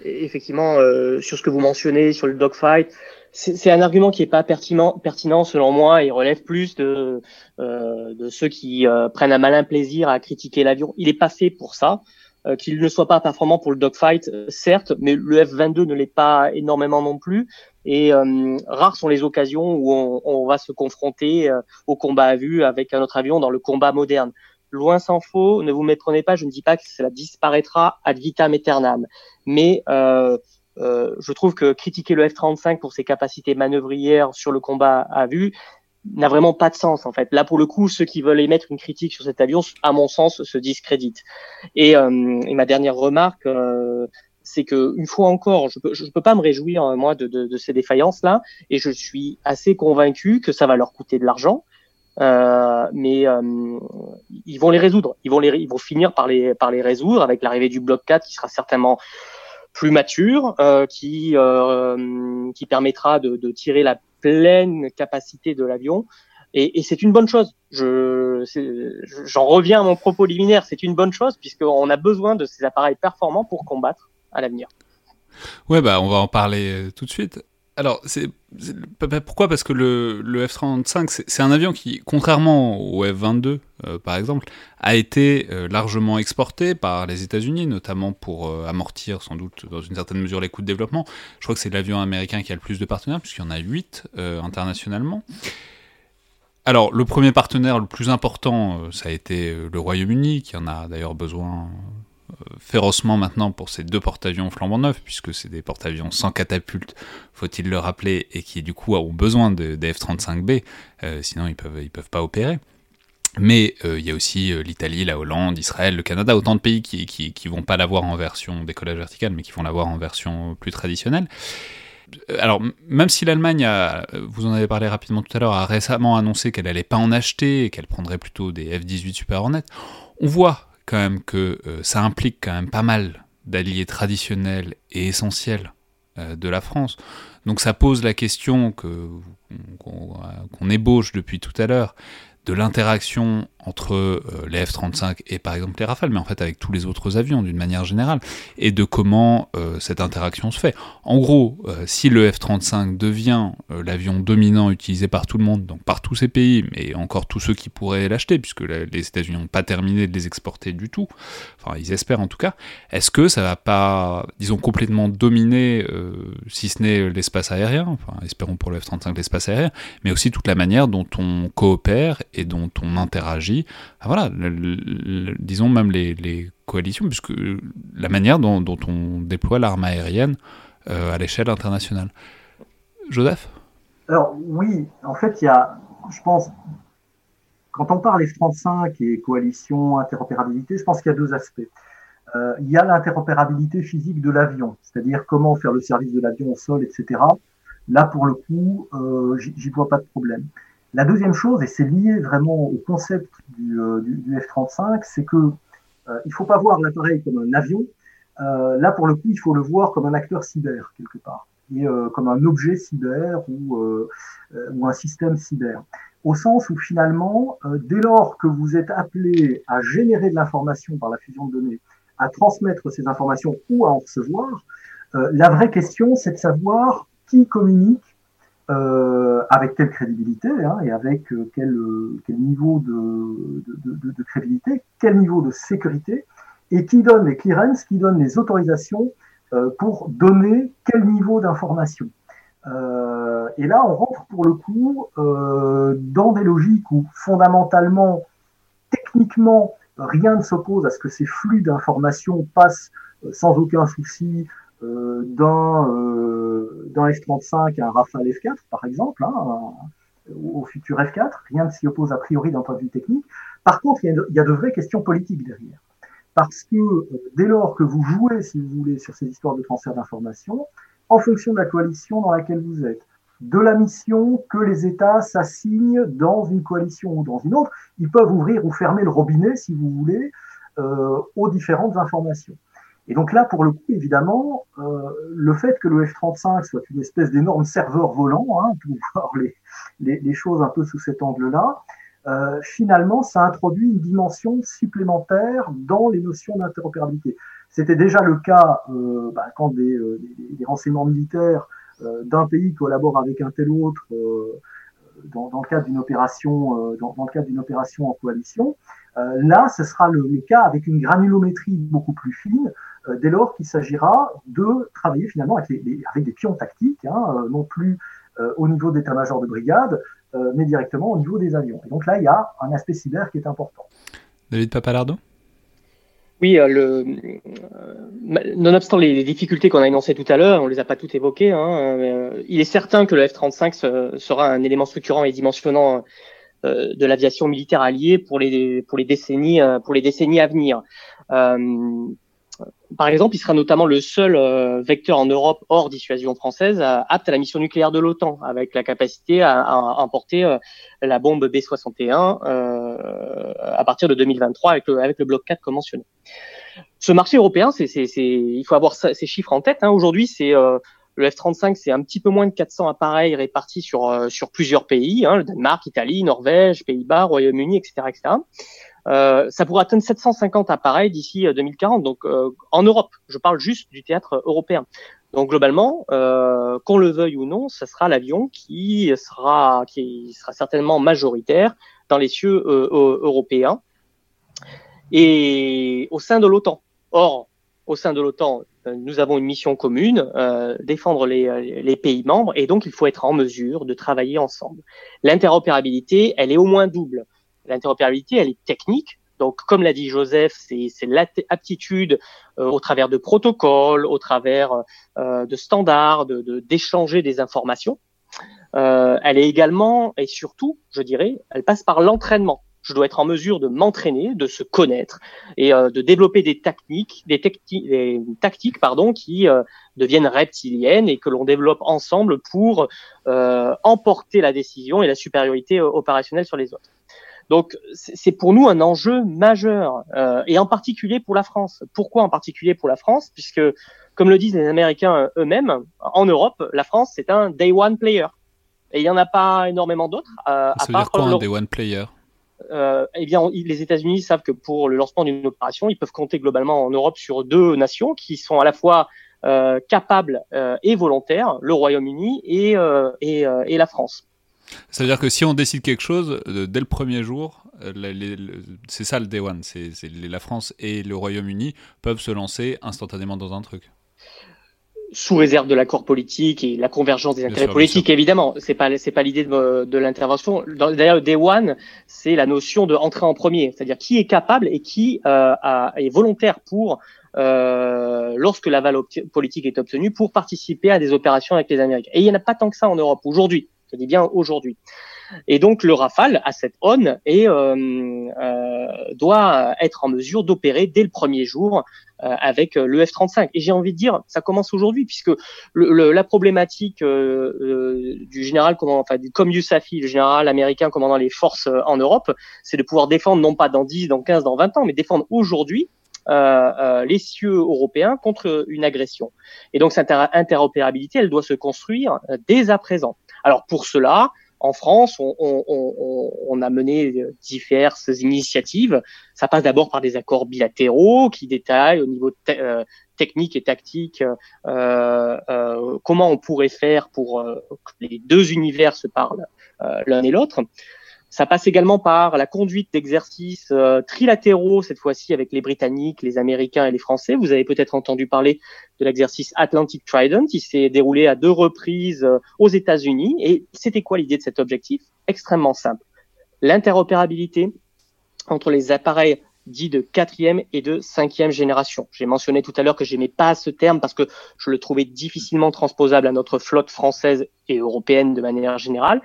effectivement, sur ce que vous mentionnez, sur le dogfight, c'est un argument qui n'est pas pertinent, pertinent selon moi. Il relève plus de, euh, de ceux qui euh, prennent un malin plaisir à critiquer l'avion. Il n'est pas fait pour ça. Euh, qu'il ne soit pas performant pour le dogfight, certes, mais le F-22 ne l'est pas énormément non plus. Et rares sont les occasions où on, on va se confronter au combat à vue avec un autre avion dans le combat moderne. Loin s'en faut, ne vous méprenez pas, je ne dis pas que cela disparaîtra ad vitam aeternam, mais euh, euh, je trouve que critiquer le F-35 pour ses capacités manœuvrières sur le combat à vue n'a vraiment pas de sens en fait. Là pour le coup, ceux qui veulent émettre une critique sur cet avion, à mon sens, se discréditent. Et, euh, ma dernière remarque, euh, c'est que une fois encore, je peux, je peux pas me réjouir moi de, de, de ces défaillances là, et je suis assez convaincu que ça va leur coûter de l'argent. Euh, mais euh, ils vont les résoudre. Ils vont les, ils vont finir par les par les résoudre avec l'arrivée du bloc 4 qui sera certainement plus mature, euh, qui, euh, qui permettra de, tirer la pleine capacité de l'avion. Et, et c'est une bonne chose. Je, j'en reviens à mon propos liminaire. C'est une bonne chose puisqu'on a besoin de ces appareils performants pour combattre à l'avenir. Ouais, bah, on va en parler tout de suite. Alors, pourquoi? Parce que le, le F-35, c'est un avion qui, contrairement au F-22, euh, par exemple, a été euh, largement exporté par les États-Unis, notamment pour euh, amortir sans doute dans une certaine mesure les coûts de développement. Je crois que c'est l'avion américain qui a le plus de partenaires, puisqu'il y en a 8 internationalement. Alors, le premier partenaire le plus important, ça a été le Royaume-Uni, qui en a d'ailleurs besoin férocement maintenant pour ces deux porte-avions flambant neufs, puisque c'est des porte-avions sans catapulte, faut-il le rappeler, et qui du coup ont besoin des F-35B, euh, sinon ils peuvent, ils peuvent pas opérer. Mais euh, il y a aussi euh, l'Italie, la Hollande, Israël, le Canada, autant de pays qui, qui, qui vont pas l'avoir en version décollage vertical, mais qui vont l'avoir en version plus traditionnelle. Alors, même si l'Allemagne, vous en avez parlé rapidement tout à l'heure, a récemment annoncé qu'elle allait pas en acheter et qu'elle prendrait plutôt des F-18 Super Hornet, on voit quand même que euh, ça implique quand même pas mal d'alliés traditionnels et essentiels euh, de la France. Donc ça pose la question que qu'on ébauche depuis tout à l'heure de l'interaction entre euh, les F-35 et par exemple les Rafales, mais en fait avec tous les autres avions d'une manière générale, et de comment euh, cette interaction se fait. En gros, euh, si le F-35 devient l'avion dominant utilisé par tout le monde, donc par tous ces pays, mais encore tous ceux qui pourraient l'acheter, puisque les États-Unis n'ont pas terminé de les exporter du tout, enfin ils espèrent en tout cas, est-ce que ça va pas, disons, complètement dominer, si ce n'est l'espace aérien, enfin espérons pour le F-35 l'espace aérien, mais aussi toute la manière dont on coopère et dont on interagit ah, voilà, disons même les, coalitions, puisque la manière dont, on déploie l'arme aérienne euh, à l'échelle internationale. Joseph? Alors oui, en fait, il y a, je pense, quand on parle F-35 et coalition, interopérabilité, je pense qu'il y a deux aspects. Euh, il y a l'interopérabilité physique de l'avion, c'est-à-dire comment faire le service de l'avion au sol, etc. Là, pour le coup, euh, j'y vois pas de problème. La deuxième chose, et c'est lié vraiment au concept du, euh, F-35, c'est que euh, il faut pas voir l'appareil comme un avion. Euh, là, pour le coup, il faut le voir comme un acteur cyber quelque part, et euh, comme un objet cyber ou, ou un système cyber. Au sens où finalement, dès lors que vous êtes appelé à générer de l'information par la fusion de données, à transmettre ces informations ou à en recevoir, la vraie question, c'est de savoir qui communique euh, avec quelle crédibilité hein, et avec euh, quel, euh, quel, niveau de, de, de, crédibilité, quel niveau de sécurité, et qui donne les clearances, qui donne les autorisations euh, pour donner quel niveau d'information. Et là, on rentre pour le coup dans des logiques où fondamentalement, techniquement, rien ne s'oppose à ce que ces flux d'informations passent sans aucun souci euh, d'un euh, F-35 à un Rafale F-4, par exemple, hein, au futur F-4. Rien ne s'y oppose a priori d'un point de vue technique. Par contre, il y, a de, vraies questions politiques derrière. Parce que euh, dès lors que vous jouez, si vous voulez, sur ces histoires de transfert d'informations, en fonction de la coalition dans laquelle vous êtes, de la mission que les États s'assignent dans une coalition ou dans une autre, ils peuvent ouvrir ou fermer le robinet, si vous voulez, euh, aux différentes informations. Et donc là, pour le coup, évidemment, euh, le fait que le F-35 soit une espèce d'énorme serveur volant, hein, pour voir les, les, les, choses un peu sous cet angle-là, euh, finalement, ça introduit une dimension supplémentaire dans les notions d'interopérabilité. C'était déjà le cas euh, bah, quand des, euh, des, des, renseignements militaires euh, d'un pays collaborent avec un tel autre euh, dans, dans, le cadre d'une opération, dans, dans, le cadre d'une opération en coalition. là, ce sera le, cas avec une granulométrie beaucoup plus fine, dès lors qu'il s'agira de travailler finalement avec, les, avec des pions tactiques, hein, non plus au niveau d'état-major de brigade, euh, mais directement au niveau des avions. Et donc là, il y a un aspect cyber qui est important. David Papalardo? Oui, euh, le, euh, nonobstant les, les difficultés qu'on a énoncées tout à l'heure, on les a pas toutes évoquées. Hein, euh, il est certain que le F-35 sera un élément structurant et dimensionnant euh, de l'aviation militaire alliée pour les pour les décennies pour les décennies à venir. Par exemple, il sera notamment le seul euh, vecteur en Europe hors dissuasion française euh, apte à la mission nucléaire de l'OTAN, avec la capacité à, à emporter euh, la bombe B-61 à partir de 2023 avec le, bloc 4 comme mentionné. Ce marché européen, il faut avoir ces chiffres en tête. Hein. Aujourd'hui, c'est le F-35, c'est un petit peu moins de 400 appareils répartis sur, plusieurs pays, hein, le Danemark, Italie, Norvège, Pays-Bas, Royaume-Uni, etc. Euh, ça pourrait atteindre 750 appareils d'ici 2040. Euh, Donc euh, en Europe, je parle juste du théâtre européen. Donc globalement, euh, qu'on le veuille ou non, ce sera l'avion qui sera certainement majoritaire dans les cieux européens et au sein de l'OTAN. Or, au sein de l'OTAN, nous avons une mission commune, défendre les, pays membres, et donc il faut être en mesure de travailler ensemble. L'interopérabilité, elle est au moins double. L'interopérabilité, elle est technique. Donc, comme l'a dit Joseph, c'est l'aptitude euh, au travers de protocoles, au travers euh, de standards, d'échanger de, des informations. Euh, elle est également et surtout, je dirais, elle passe par l'entraînement. Je dois être en mesure de m'entraîner, de se connaître et de développer des techniques, des, tactiques, pardon, qui deviennent reptiliennes et que l'on développe ensemble pour emporter la décision et la supériorité opérationnelle sur les autres. Donc c'est pour nous un enjeu majeur, euh, et en particulier pour la France. Pourquoi en particulier pour la France? Puisque, comme le disent les Américains eux-mêmes, en Europe, la France c'est un day one player. Et il n'y en a pas énormément d'autres. Euh, Ça à veut part dire quoi un day one player? Euh, eh bien, les États-Unis savent que pour le lancement d'une opération, ils peuvent compter globalement en Europe sur deux nations qui sont à la fois euh, capables euh, et volontaires, le Royaume-Uni et, euh, et, et la France. Ça veut dire que si on décide quelque chose, euh, dès le premier jour, euh, c'est ça le day one, c'est la France et le Royaume-Uni peuvent se lancer instantanément dans un truc sous réserve de l'accord politique et la convergence des bien intérêts sûr, politiques, évidemment. C'est pas pas l'idée de, de l'intervention. D'ailleurs, le day one, c'est la notion de entrer en premier, c'est-à-dire qui est capable et qui euh, a, est volontaire pour euh, lorsque l'aval politique est obtenu pour participer à des opérations avec les Américains. Et il n'y en a pas tant que ça en Europe aujourd'hui je dis bien aujourd'hui. Et donc le Rafale a cette on et euh, euh, doit être en mesure d'opérer dès le premier jour euh, avec le F-35. Et j'ai envie de dire, ça commence aujourd'hui puisque le, le, la problématique euh, euh, du général, comment, enfin du, comme Youssafi, le général américain commandant les forces en Europe, c'est de pouvoir défendre non pas dans 10, dans 15, dans 20 ans, mais défendre aujourd'hui euh, euh, les cieux européens contre une agression. Et donc cette interopérabilité, elle doit se construire dès à présent. Alors pour cela, en France, on, a mené diverses initiatives. Ça passe d'abord par des accords bilatéraux qui détaillent au niveau euh, technique et tactique euh, euh, comment on pourrait faire pour euh, que les deux univers se parlent euh, l'un et l'autre. Ça passe également par la conduite d'exercices euh, trilatéraux, cette fois-ci avec les Britanniques, les Américains et les Français. Vous avez peut-être entendu parler de l'exercice Atlantic Trident, qui s'est déroulé à deux reprises euh, aux États-Unis. Et c'était quoi l'idée de cet objectif? Extrêmement simple. L'interopérabilité entre les appareils dits de quatrième et de cinquième génération. J'ai mentionné tout à l'heure que j'aimais pas ce terme parce que je le trouvais difficilement transposable à notre flotte française et européenne de manière générale.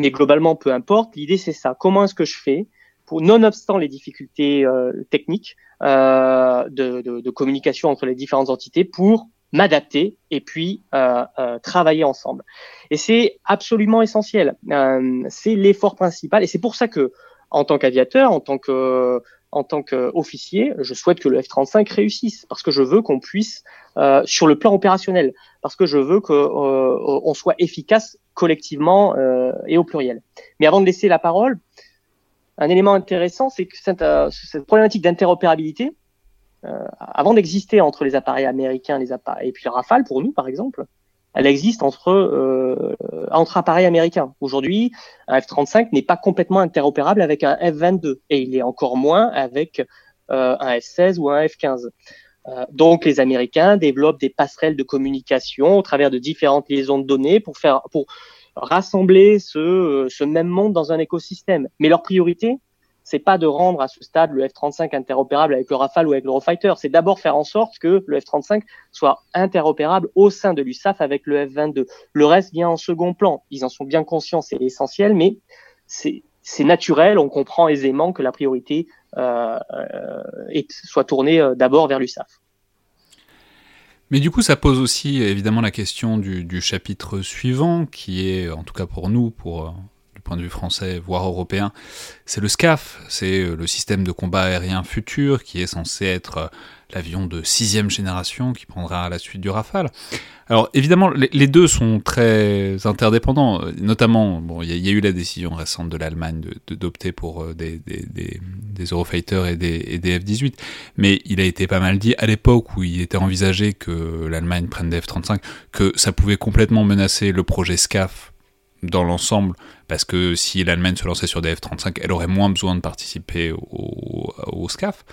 Mais globalement, peu importe. L'idée, c'est ça. Comment est-ce que je fais pour, nonobstant les difficultés euh, techniques euh, de, de, de, communication entre les différentes entités, pour m'adapter et puis euh, euh travailler ensemble. Et c'est absolument essentiel. Euh, c'est l'effort principal. Et c'est pour ça que, en tant qu'aviateur, en tant que en tant qu'officier, je souhaite que le F-35 réussisse parce que je veux qu'on puisse, euh, sur le plan opérationnel, parce que je veux qu'on euh, soit efficace collectivement euh, et au pluriel. Mais avant de laisser la parole, un élément intéressant, c'est que cette, cette problématique d'interopérabilité, avant d'exister entre les appareils américains les appareils, et puis le Rafale, pour nous par exemple, elle existe entre, euh, entre appareils américains. Aujourd'hui, un F-35 n'est pas complètement interopérable avec un F-22 et il est encore moins avec euh, un F-16 ou un F-15. Euh, donc, les Américains développent des passerelles de communication au travers de différentes liaisons de données pour faire, pour rassembler ce, ce même monde dans un écosystème. Mais leur priorité, c'est pas de rendre à ce stade le F-35 interopérable avec le Rafale ou avec l'Eurofighter, c'est d'abord faire en sorte que le F-35 soit interopérable au sein de l'USAF avec le F-22. Le reste vient en second plan. Ils en sont bien conscients, c'est essentiel, mais c'est naturel, on comprend aisément que la priorité euh, euh soit tournée euh, d'abord vers l'USAF. Mais du coup, ça pose aussi évidemment la question du, du, chapitre suivant, qui est, en tout cas pour nous, pour point de vue français, voire européen, c'est le SCAF, c'est euh, le système de combat aérien futur qui est censé être euh, l'avion de sixième génération qui prendra la suite du Rafale. Alors évidemment, les deux sont très interdépendants, euh, notamment, bon, il y, a eu la décision récente de l'Allemagne d'opter pour des, des, Eurofighters et des F-18, mais il a été pas mal dit à l'époque où il était envisagé que l'Allemagne prenne des F-35, que ça pouvait complètement menacer le projet SCAF dans l'ensemble, parce que si l'Allemagne se lançait sur des F-35, elle aurait moins besoin de participer au, au SCAF.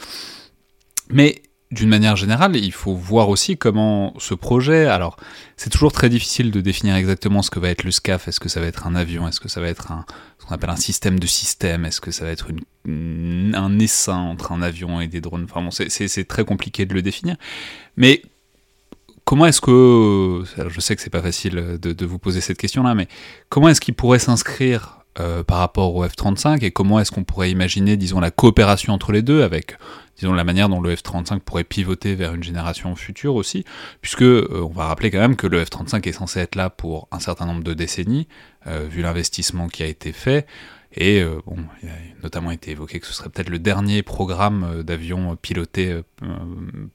Mais d'une manière générale, il faut voir aussi comment ce projet. Alors, c'est toujours très difficile de définir exactement ce que va être le SCAF. Est-ce que ça va être un avion? Est-ce que ça va être un, ce qu'on appelle un système de système? Est-ce que ça va être un essaim entre un avion et des drones? Enfin bon, c'est très compliqué de le définir. Mais comment est-ce que, je sais que c'est pas facile de, de, vous poser cette question-là, mais comment est-ce qu'il pourrait s'inscrire euh, par rapport au F-35 et comment est-ce qu'on pourrait imaginer, disons, la coopération entre les deux avec, disons, la manière dont le F-35 pourrait pivoter vers une génération future aussi, puisque euh, on va rappeler quand même que le F-35 est censé être là pour un certain nombre de décennies, euh, vu l'investissement qui a été fait. Et euh, bon, il a notamment été évoqué que ce serait peut-être le dernier programme euh, d'avion piloté euh,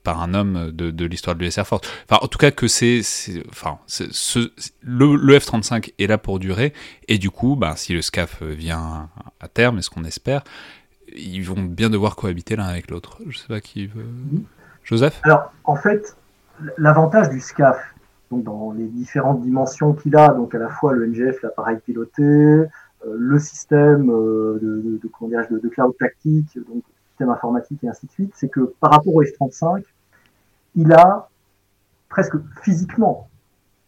par un homme de, de l'histoire de l'US Air Force. Enfin, en tout cas, que c'est, enfin, ce, le, le F-35 est là pour durer, et du coup, bah, si le SCAF vient à terme, est ce qu'on espère, ils vont bien devoir cohabiter l'un avec l'autre. Je sais pas qui veut. Joseph? Alors, en fait, l'avantage du SCAF, donc dans les différentes dimensions qu'il a, donc à la fois le NGF, l'appareil piloté, le système euh, de, de, de, cloud tactique, donc système informatique et ainsi de suite, c'est que par rapport au F-35, il a presque physiquement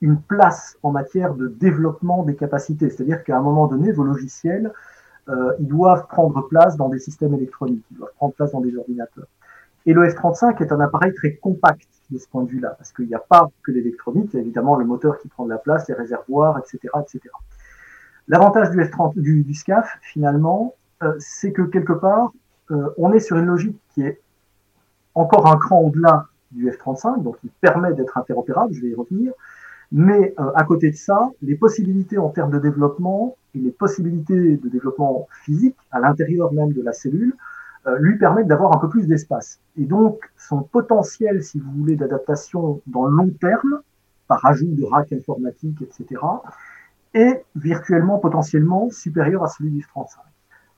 une place en matière de développement des capacités. C'est-à-dire qu'à un moment donné, vos logiciels, euh, ils doivent prendre place dans des systèmes électroniques, ils doivent prendre place dans des ordinateurs. Et le F-35 est un appareil très compact de ce point de vue-là, parce qu'il n'y a pas que l'électronique, il y a évidemment le moteur qui prend de la place, les réservoirs, etc. etc. L'avantage du, F30, du, du SCAF, finalement, euh, c'est que quelque part, euh, on est sur une logique qui est encore un cran au-delà du F35, donc qui permet d'être interopérable, je vais y revenir. Mais euh, à côté de ça, les possibilités en termes de développement et les possibilités de développement physique à l'intérieur même de la cellule euh, lui permettent d'avoir un peu plus d'espace. Et donc, son potentiel, si vous voulez, d'adaptation dans le long terme, par ajout de racks informatiques, etc., est virtuellement potentiellement supérieur à celui du F-35.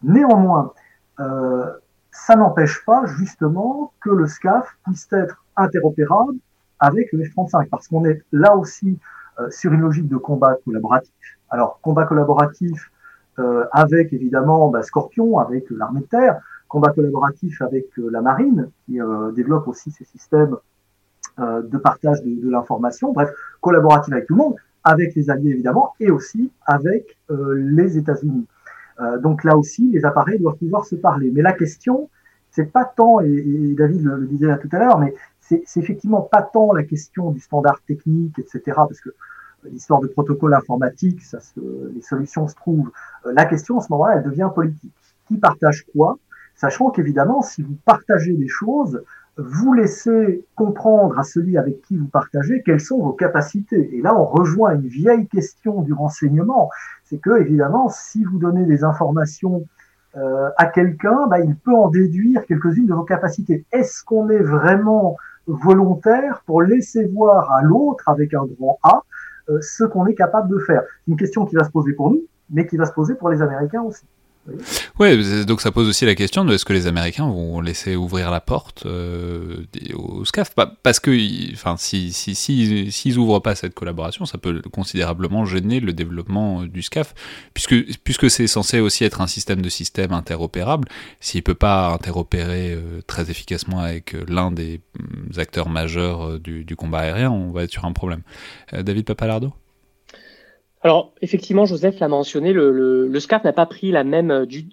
Néanmoins, euh, ça n'empêche pas justement que le SCAF puisse être interopérable avec le F-35, parce qu'on est là aussi euh, sur une logique de combat collaboratif. Alors, combat collaboratif euh, avec évidemment bah, Scorpion, avec l'armée de terre, combat collaboratif avec la marine, qui développe aussi ces systèmes de partage de l'information, bref, collaboratif avec tout le monde, avec les alliés évidemment, et aussi avec euh, les États-Unis. Euh, donc là aussi, les appareils doivent pouvoir se parler. Mais la question, c'est pas tant, et, David le, disait là tout à l'heure, mais c'est effectivement pas tant la question du standard technique, etc., parce que l'histoire de protocole informatique, les solutions se trouvent. Euh, la question, à ce moment-là, elle devient politique. Qui partage quoi? Sachant qu'évidemment, si vous partagez les choses, vous laissez comprendre à celui avec qui vous partagez quelles sont vos capacités. Et là, on rejoint une vieille question du renseignement. C'est que, évidemment, si vous donnez des informations euh, à quelqu'un, bah, il peut en déduire quelques-unes de vos capacités. Est-ce qu'on est vraiment volontaire pour laisser voir à l'autre, avec un grand A, euh, ce qu'on est capable de faire? C'est une question qui va se poser pour nous, mais qui va se poser pour les Américains aussi. Oui, donc ça pose aussi la question de est-ce que les Américains vont laisser ouvrir la porte euh, au SCAF? Parce que, enfin, si s'ils si, si, ouvrent pas cette collaboration, ça peut considérablement gêner le développement du SCAF, puisque puisque c'est censé aussi être un système de système interopérable. S'il peut pas interopérer euh, très efficacement avec euh, l'un des mm, acteurs majeurs du, combat aérien, on va être sur un problème. David Papalardo? Alors effectivement, Joseph l'a mentionné, le, le, n'a pas pris la même euh, du,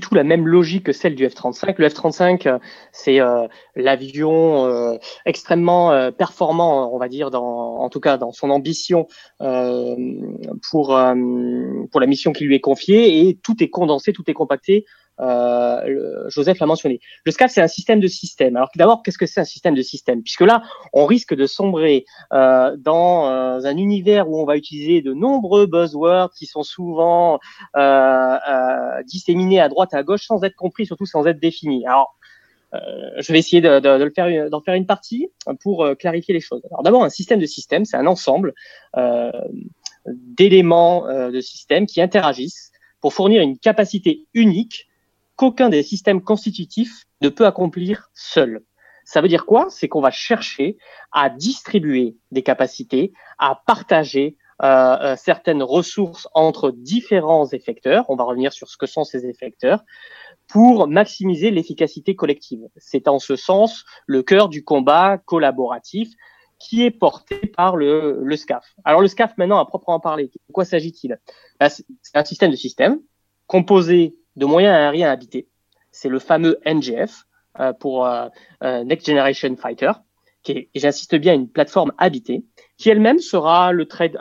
tout la même logique que celle du F-35. Le F-35, euh, c'est euh, l'avion extrêmement performant, on va dire, dans, en tout cas dans son ambition pour la mission qui lui est confiée, et tout est condensé, tout est compacté euh, Joseph l'a mentionné. Le SCAF, c'est un système de système. Alors d'abord, qu'est-ce que c'est un système de système? Puisque là, on risque de sombrer euh, dans euh, un univers où on va utiliser de nombreux buzzwords qui sont souvent euh, euh, disséminés à droite et à gauche sans être compris, surtout sans être définis. Alors, je vais essayer de, de, de le faire, d'en faire une partie pour clarifier les choses. Alors d'abord, un système de système, c'est un ensemble d'éléments de système qui interagissent pour fournir une capacité unique qu'aucun des systèmes constitutifs ne peut accomplir seul. Ça veut dire quoi? C'est qu'on va chercher à distribuer des capacités, à partager euh, euh, certaines ressources entre différents effecteurs. On va revenir sur ce que sont ces effecteurs pour maximiser l'efficacité collective. C'est en ce sens le cœur du combat collaboratif qui est porté par le, SCAF. Alors le SCAF maintenant à proprement parler, de quoi s'agit-il? Ben, C'est un système de systèmes composé de moyens aériens habités. C'est le fameux NGF euh, pour euh, euh, Next Generation Fighter, qui est, j'insiste bien, une plateforme habitée, qui elle-même sera le, trade,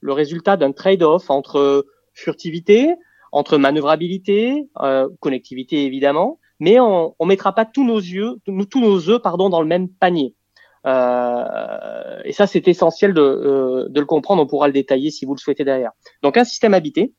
le résultat d'un trade-off entre furtivité, entre manœuvrabilité, connectivité évidemment, mais on ne mettra pas tous nos yeux, tous nos œufs pardon, dans le même panier. Euh, et ça, c'est essentiel de, de, le comprendre. On pourra le détailler si vous le souhaitez derrière. Donc, un système habité,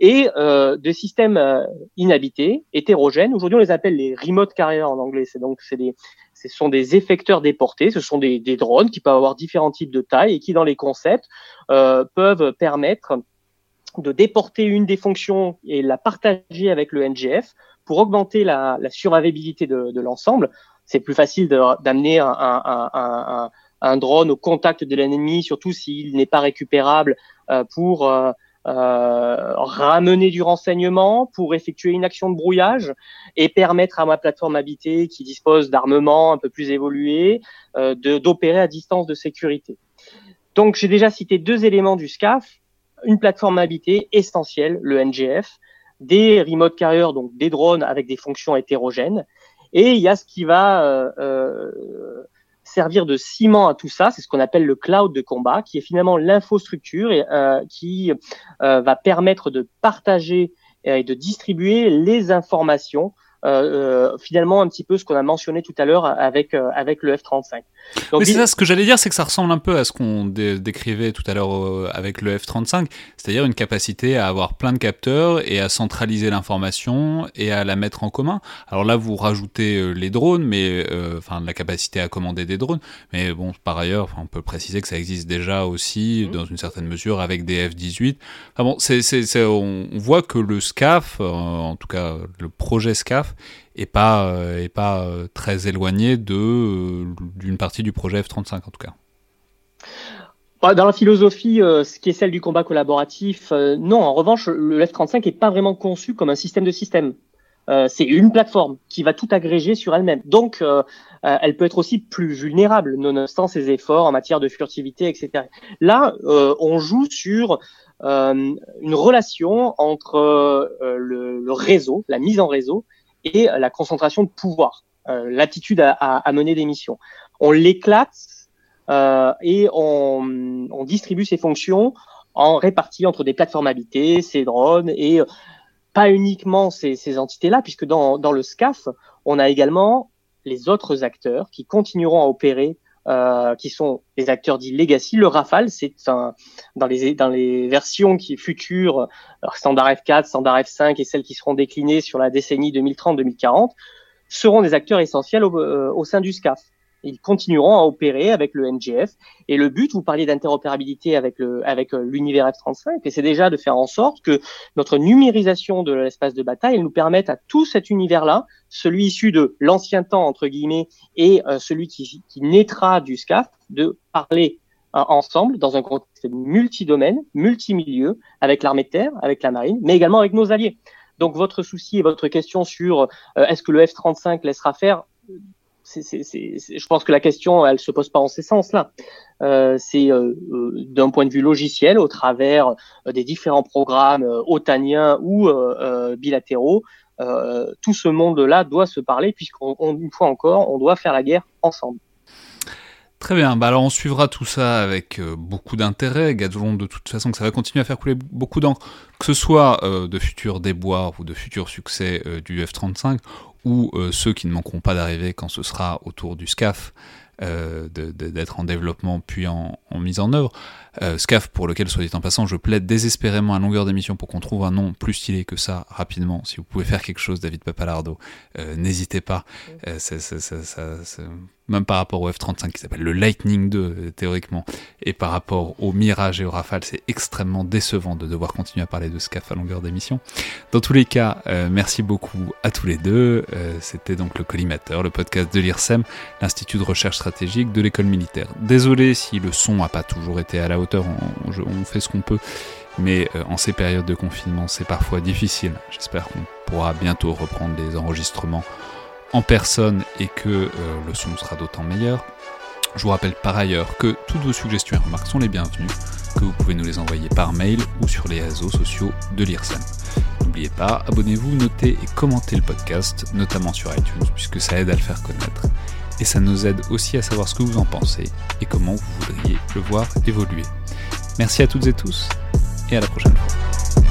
et euh, de systèmes euh, inhabités, hétérogènes. Aujourd'hui, on les appelle les remote carriers en anglais. C'est donc c'est des ce sont des effecteurs déportés, ce sont des, des, drones qui peuvent avoir différents types de tailles et qui, dans les concepts, euh, peuvent permettre de déporter une des fonctions et la partager avec le NGF pour augmenter la, la survivabilité de, de l'ensemble. C'est plus facile d'amener un, un, un, un, drone au contact de l'ennemi, surtout s'il n'est pas récupérable, euh, pour euh, euh, ramener du renseignement pour effectuer une action de brouillage et permettre à ma plateforme habitée qui dispose d'armements un peu plus évolués euh, d'opérer à distance de sécurité. Donc j'ai déjà cité deux éléments du SCAF, une plateforme habitée essentielle, le NGF, des remote carriers, donc des drones avec des fonctions hétérogènes, et il y a ce qui va euh, euh servir de ciment à tout ça, c'est ce qu'on appelle le cloud de combat, qui est finalement l'infostructure et euh, qui euh, va permettre de partager et de distribuer les informations euh, euh, finalement un petit peu ce qu'on a mentionné tout à l'heure avec euh, avec le F-35. Oui, c'est ça. Ce que j'allais dire, c'est que ça ressemble un peu à ce qu'on décrivait tout à l'heure avec le F-35, c'est-à-dire une capacité à avoir plein de capteurs et à centraliser l'information et à la mettre en commun. Alors là, vous rajoutez les drones, mais enfin la capacité à commander des drones. Mais bon, par ailleurs, on peut préciser que ça existe déjà aussi mmh. dans une certaine mesure avec des F-18. Enfin bon, c'est, on voit que le SCAF, en tout cas le projet SCAF, et pas, euh, et pas euh, très éloigné euh, d'une partie du projet F-35 en tout cas. Bah, dans la philosophie, ce qui est celle du combat collaboratif, non. En revanche, le F-35 n'est pas vraiment conçu comme un système de système. c'est une plateforme qui va tout agréger sur elle-même. Donc, elle peut être aussi plus vulnérable, nonobstant ses efforts en matière de furtivité, etc. Là, on joue sur une relation entre le, réseau, la mise en réseau, et la concentration de pouvoir, euh, l'attitude à, mener des missions. On l'éclate euh, et on, distribue ces fonctions en répartie entre des plateformes habitées, ces drones et euh, pas uniquement ces, entités-là, puisque dans le SCAF, on a également les autres acteurs qui continueront à opérer euh, qui sont les acteurs dits legacy. Le Rafale, c'est un, dans les dans les versions qui futures, standard F4, standard F5 et celles qui seront déclinées sur la décennie 2030-2040, seront des acteurs essentiels au, euh, au sein du SCAF ils continueront à opérer avec le NGF. Et le but, vous parliez d'interopérabilité avec le avec euh, l'univers F-35, et c'est déjà de faire en sorte que notre numérisation de l'espace de bataille nous permette à tout cet univers-là, celui issu de l'ancien temps entre guillemets et euh, celui qui, naîtra du SCAF, de parler euh, ensemble dans un contexte multidomaine, multimilieu, avec l'armée de terre, avec la marine, mais également avec nos alliés. Donc votre souci et votre question sur est-ce que le F-35 laissera faire je pense que la question, elle se pose pas en ces sens-là. Euh, c'est euh, euh, d'un point de vue logiciel, au travers des différents programmes otaniens ou bilatéraux, tout ce monde-là doit se parler, puisqu'une fois encore, on doit faire la guerre ensemble. Très bien, bah alors on suivra tout ça avec beaucoup d'intérêt. Gazolon, de toute façon, que ça va continuer à faire couler beaucoup d'encre, que ce soit de futurs déboires ou de futurs succès du F-35, ou euh, ceux qui ne manqueront pas d'arriver quand ce sera autour du SCAF, euh, d'être en développement puis en, mise en œuvre. Euh, SCAF pour lequel, soit dit en passant, je plaide désespérément à longueur d'émission pour qu'on trouve un nom plus stylé que ça rapidement. Si vous pouvez faire quelque chose, David Papalardo, n'hésitez pas. ça, même par rapport au F-35 qui s'appelle le Lightning 2 euh, théoriquement, et par rapport au Mirage et au Rafale, c'est extrêmement décevant de devoir continuer à parler de SCAF à longueur d'émission. Dans tous les cas, euh, merci beaucoup à tous les deux. Euh, c'était donc le Collimateur, le podcast de l'IRSEM, l'Institut de recherche stratégique de l'école militaire. Désolé si le son n'a pas toujours été à la hauteur, on, fait ce qu'on peut, mais en ces périodes de confinement, c'est parfois difficile. J'espère qu'on pourra bientôt reprendre les enregistrements en personne et que euh, le son sera d'autant meilleur. Je vous rappelle par ailleurs que toutes vos suggestions et remarques sont les bienvenues, que vous pouvez nous les envoyer par mail ou sur les réseaux sociaux de l'IRSEM. N'oubliez pas, abonnez-vous, notez et commentez le podcast, notamment sur iTunes, puisque ça aide à le faire connaître. Et ça nous aide aussi à savoir ce que vous en pensez et comment vous voudriez le voir évoluer. Merci à toutes et tous, et à la prochaine fois.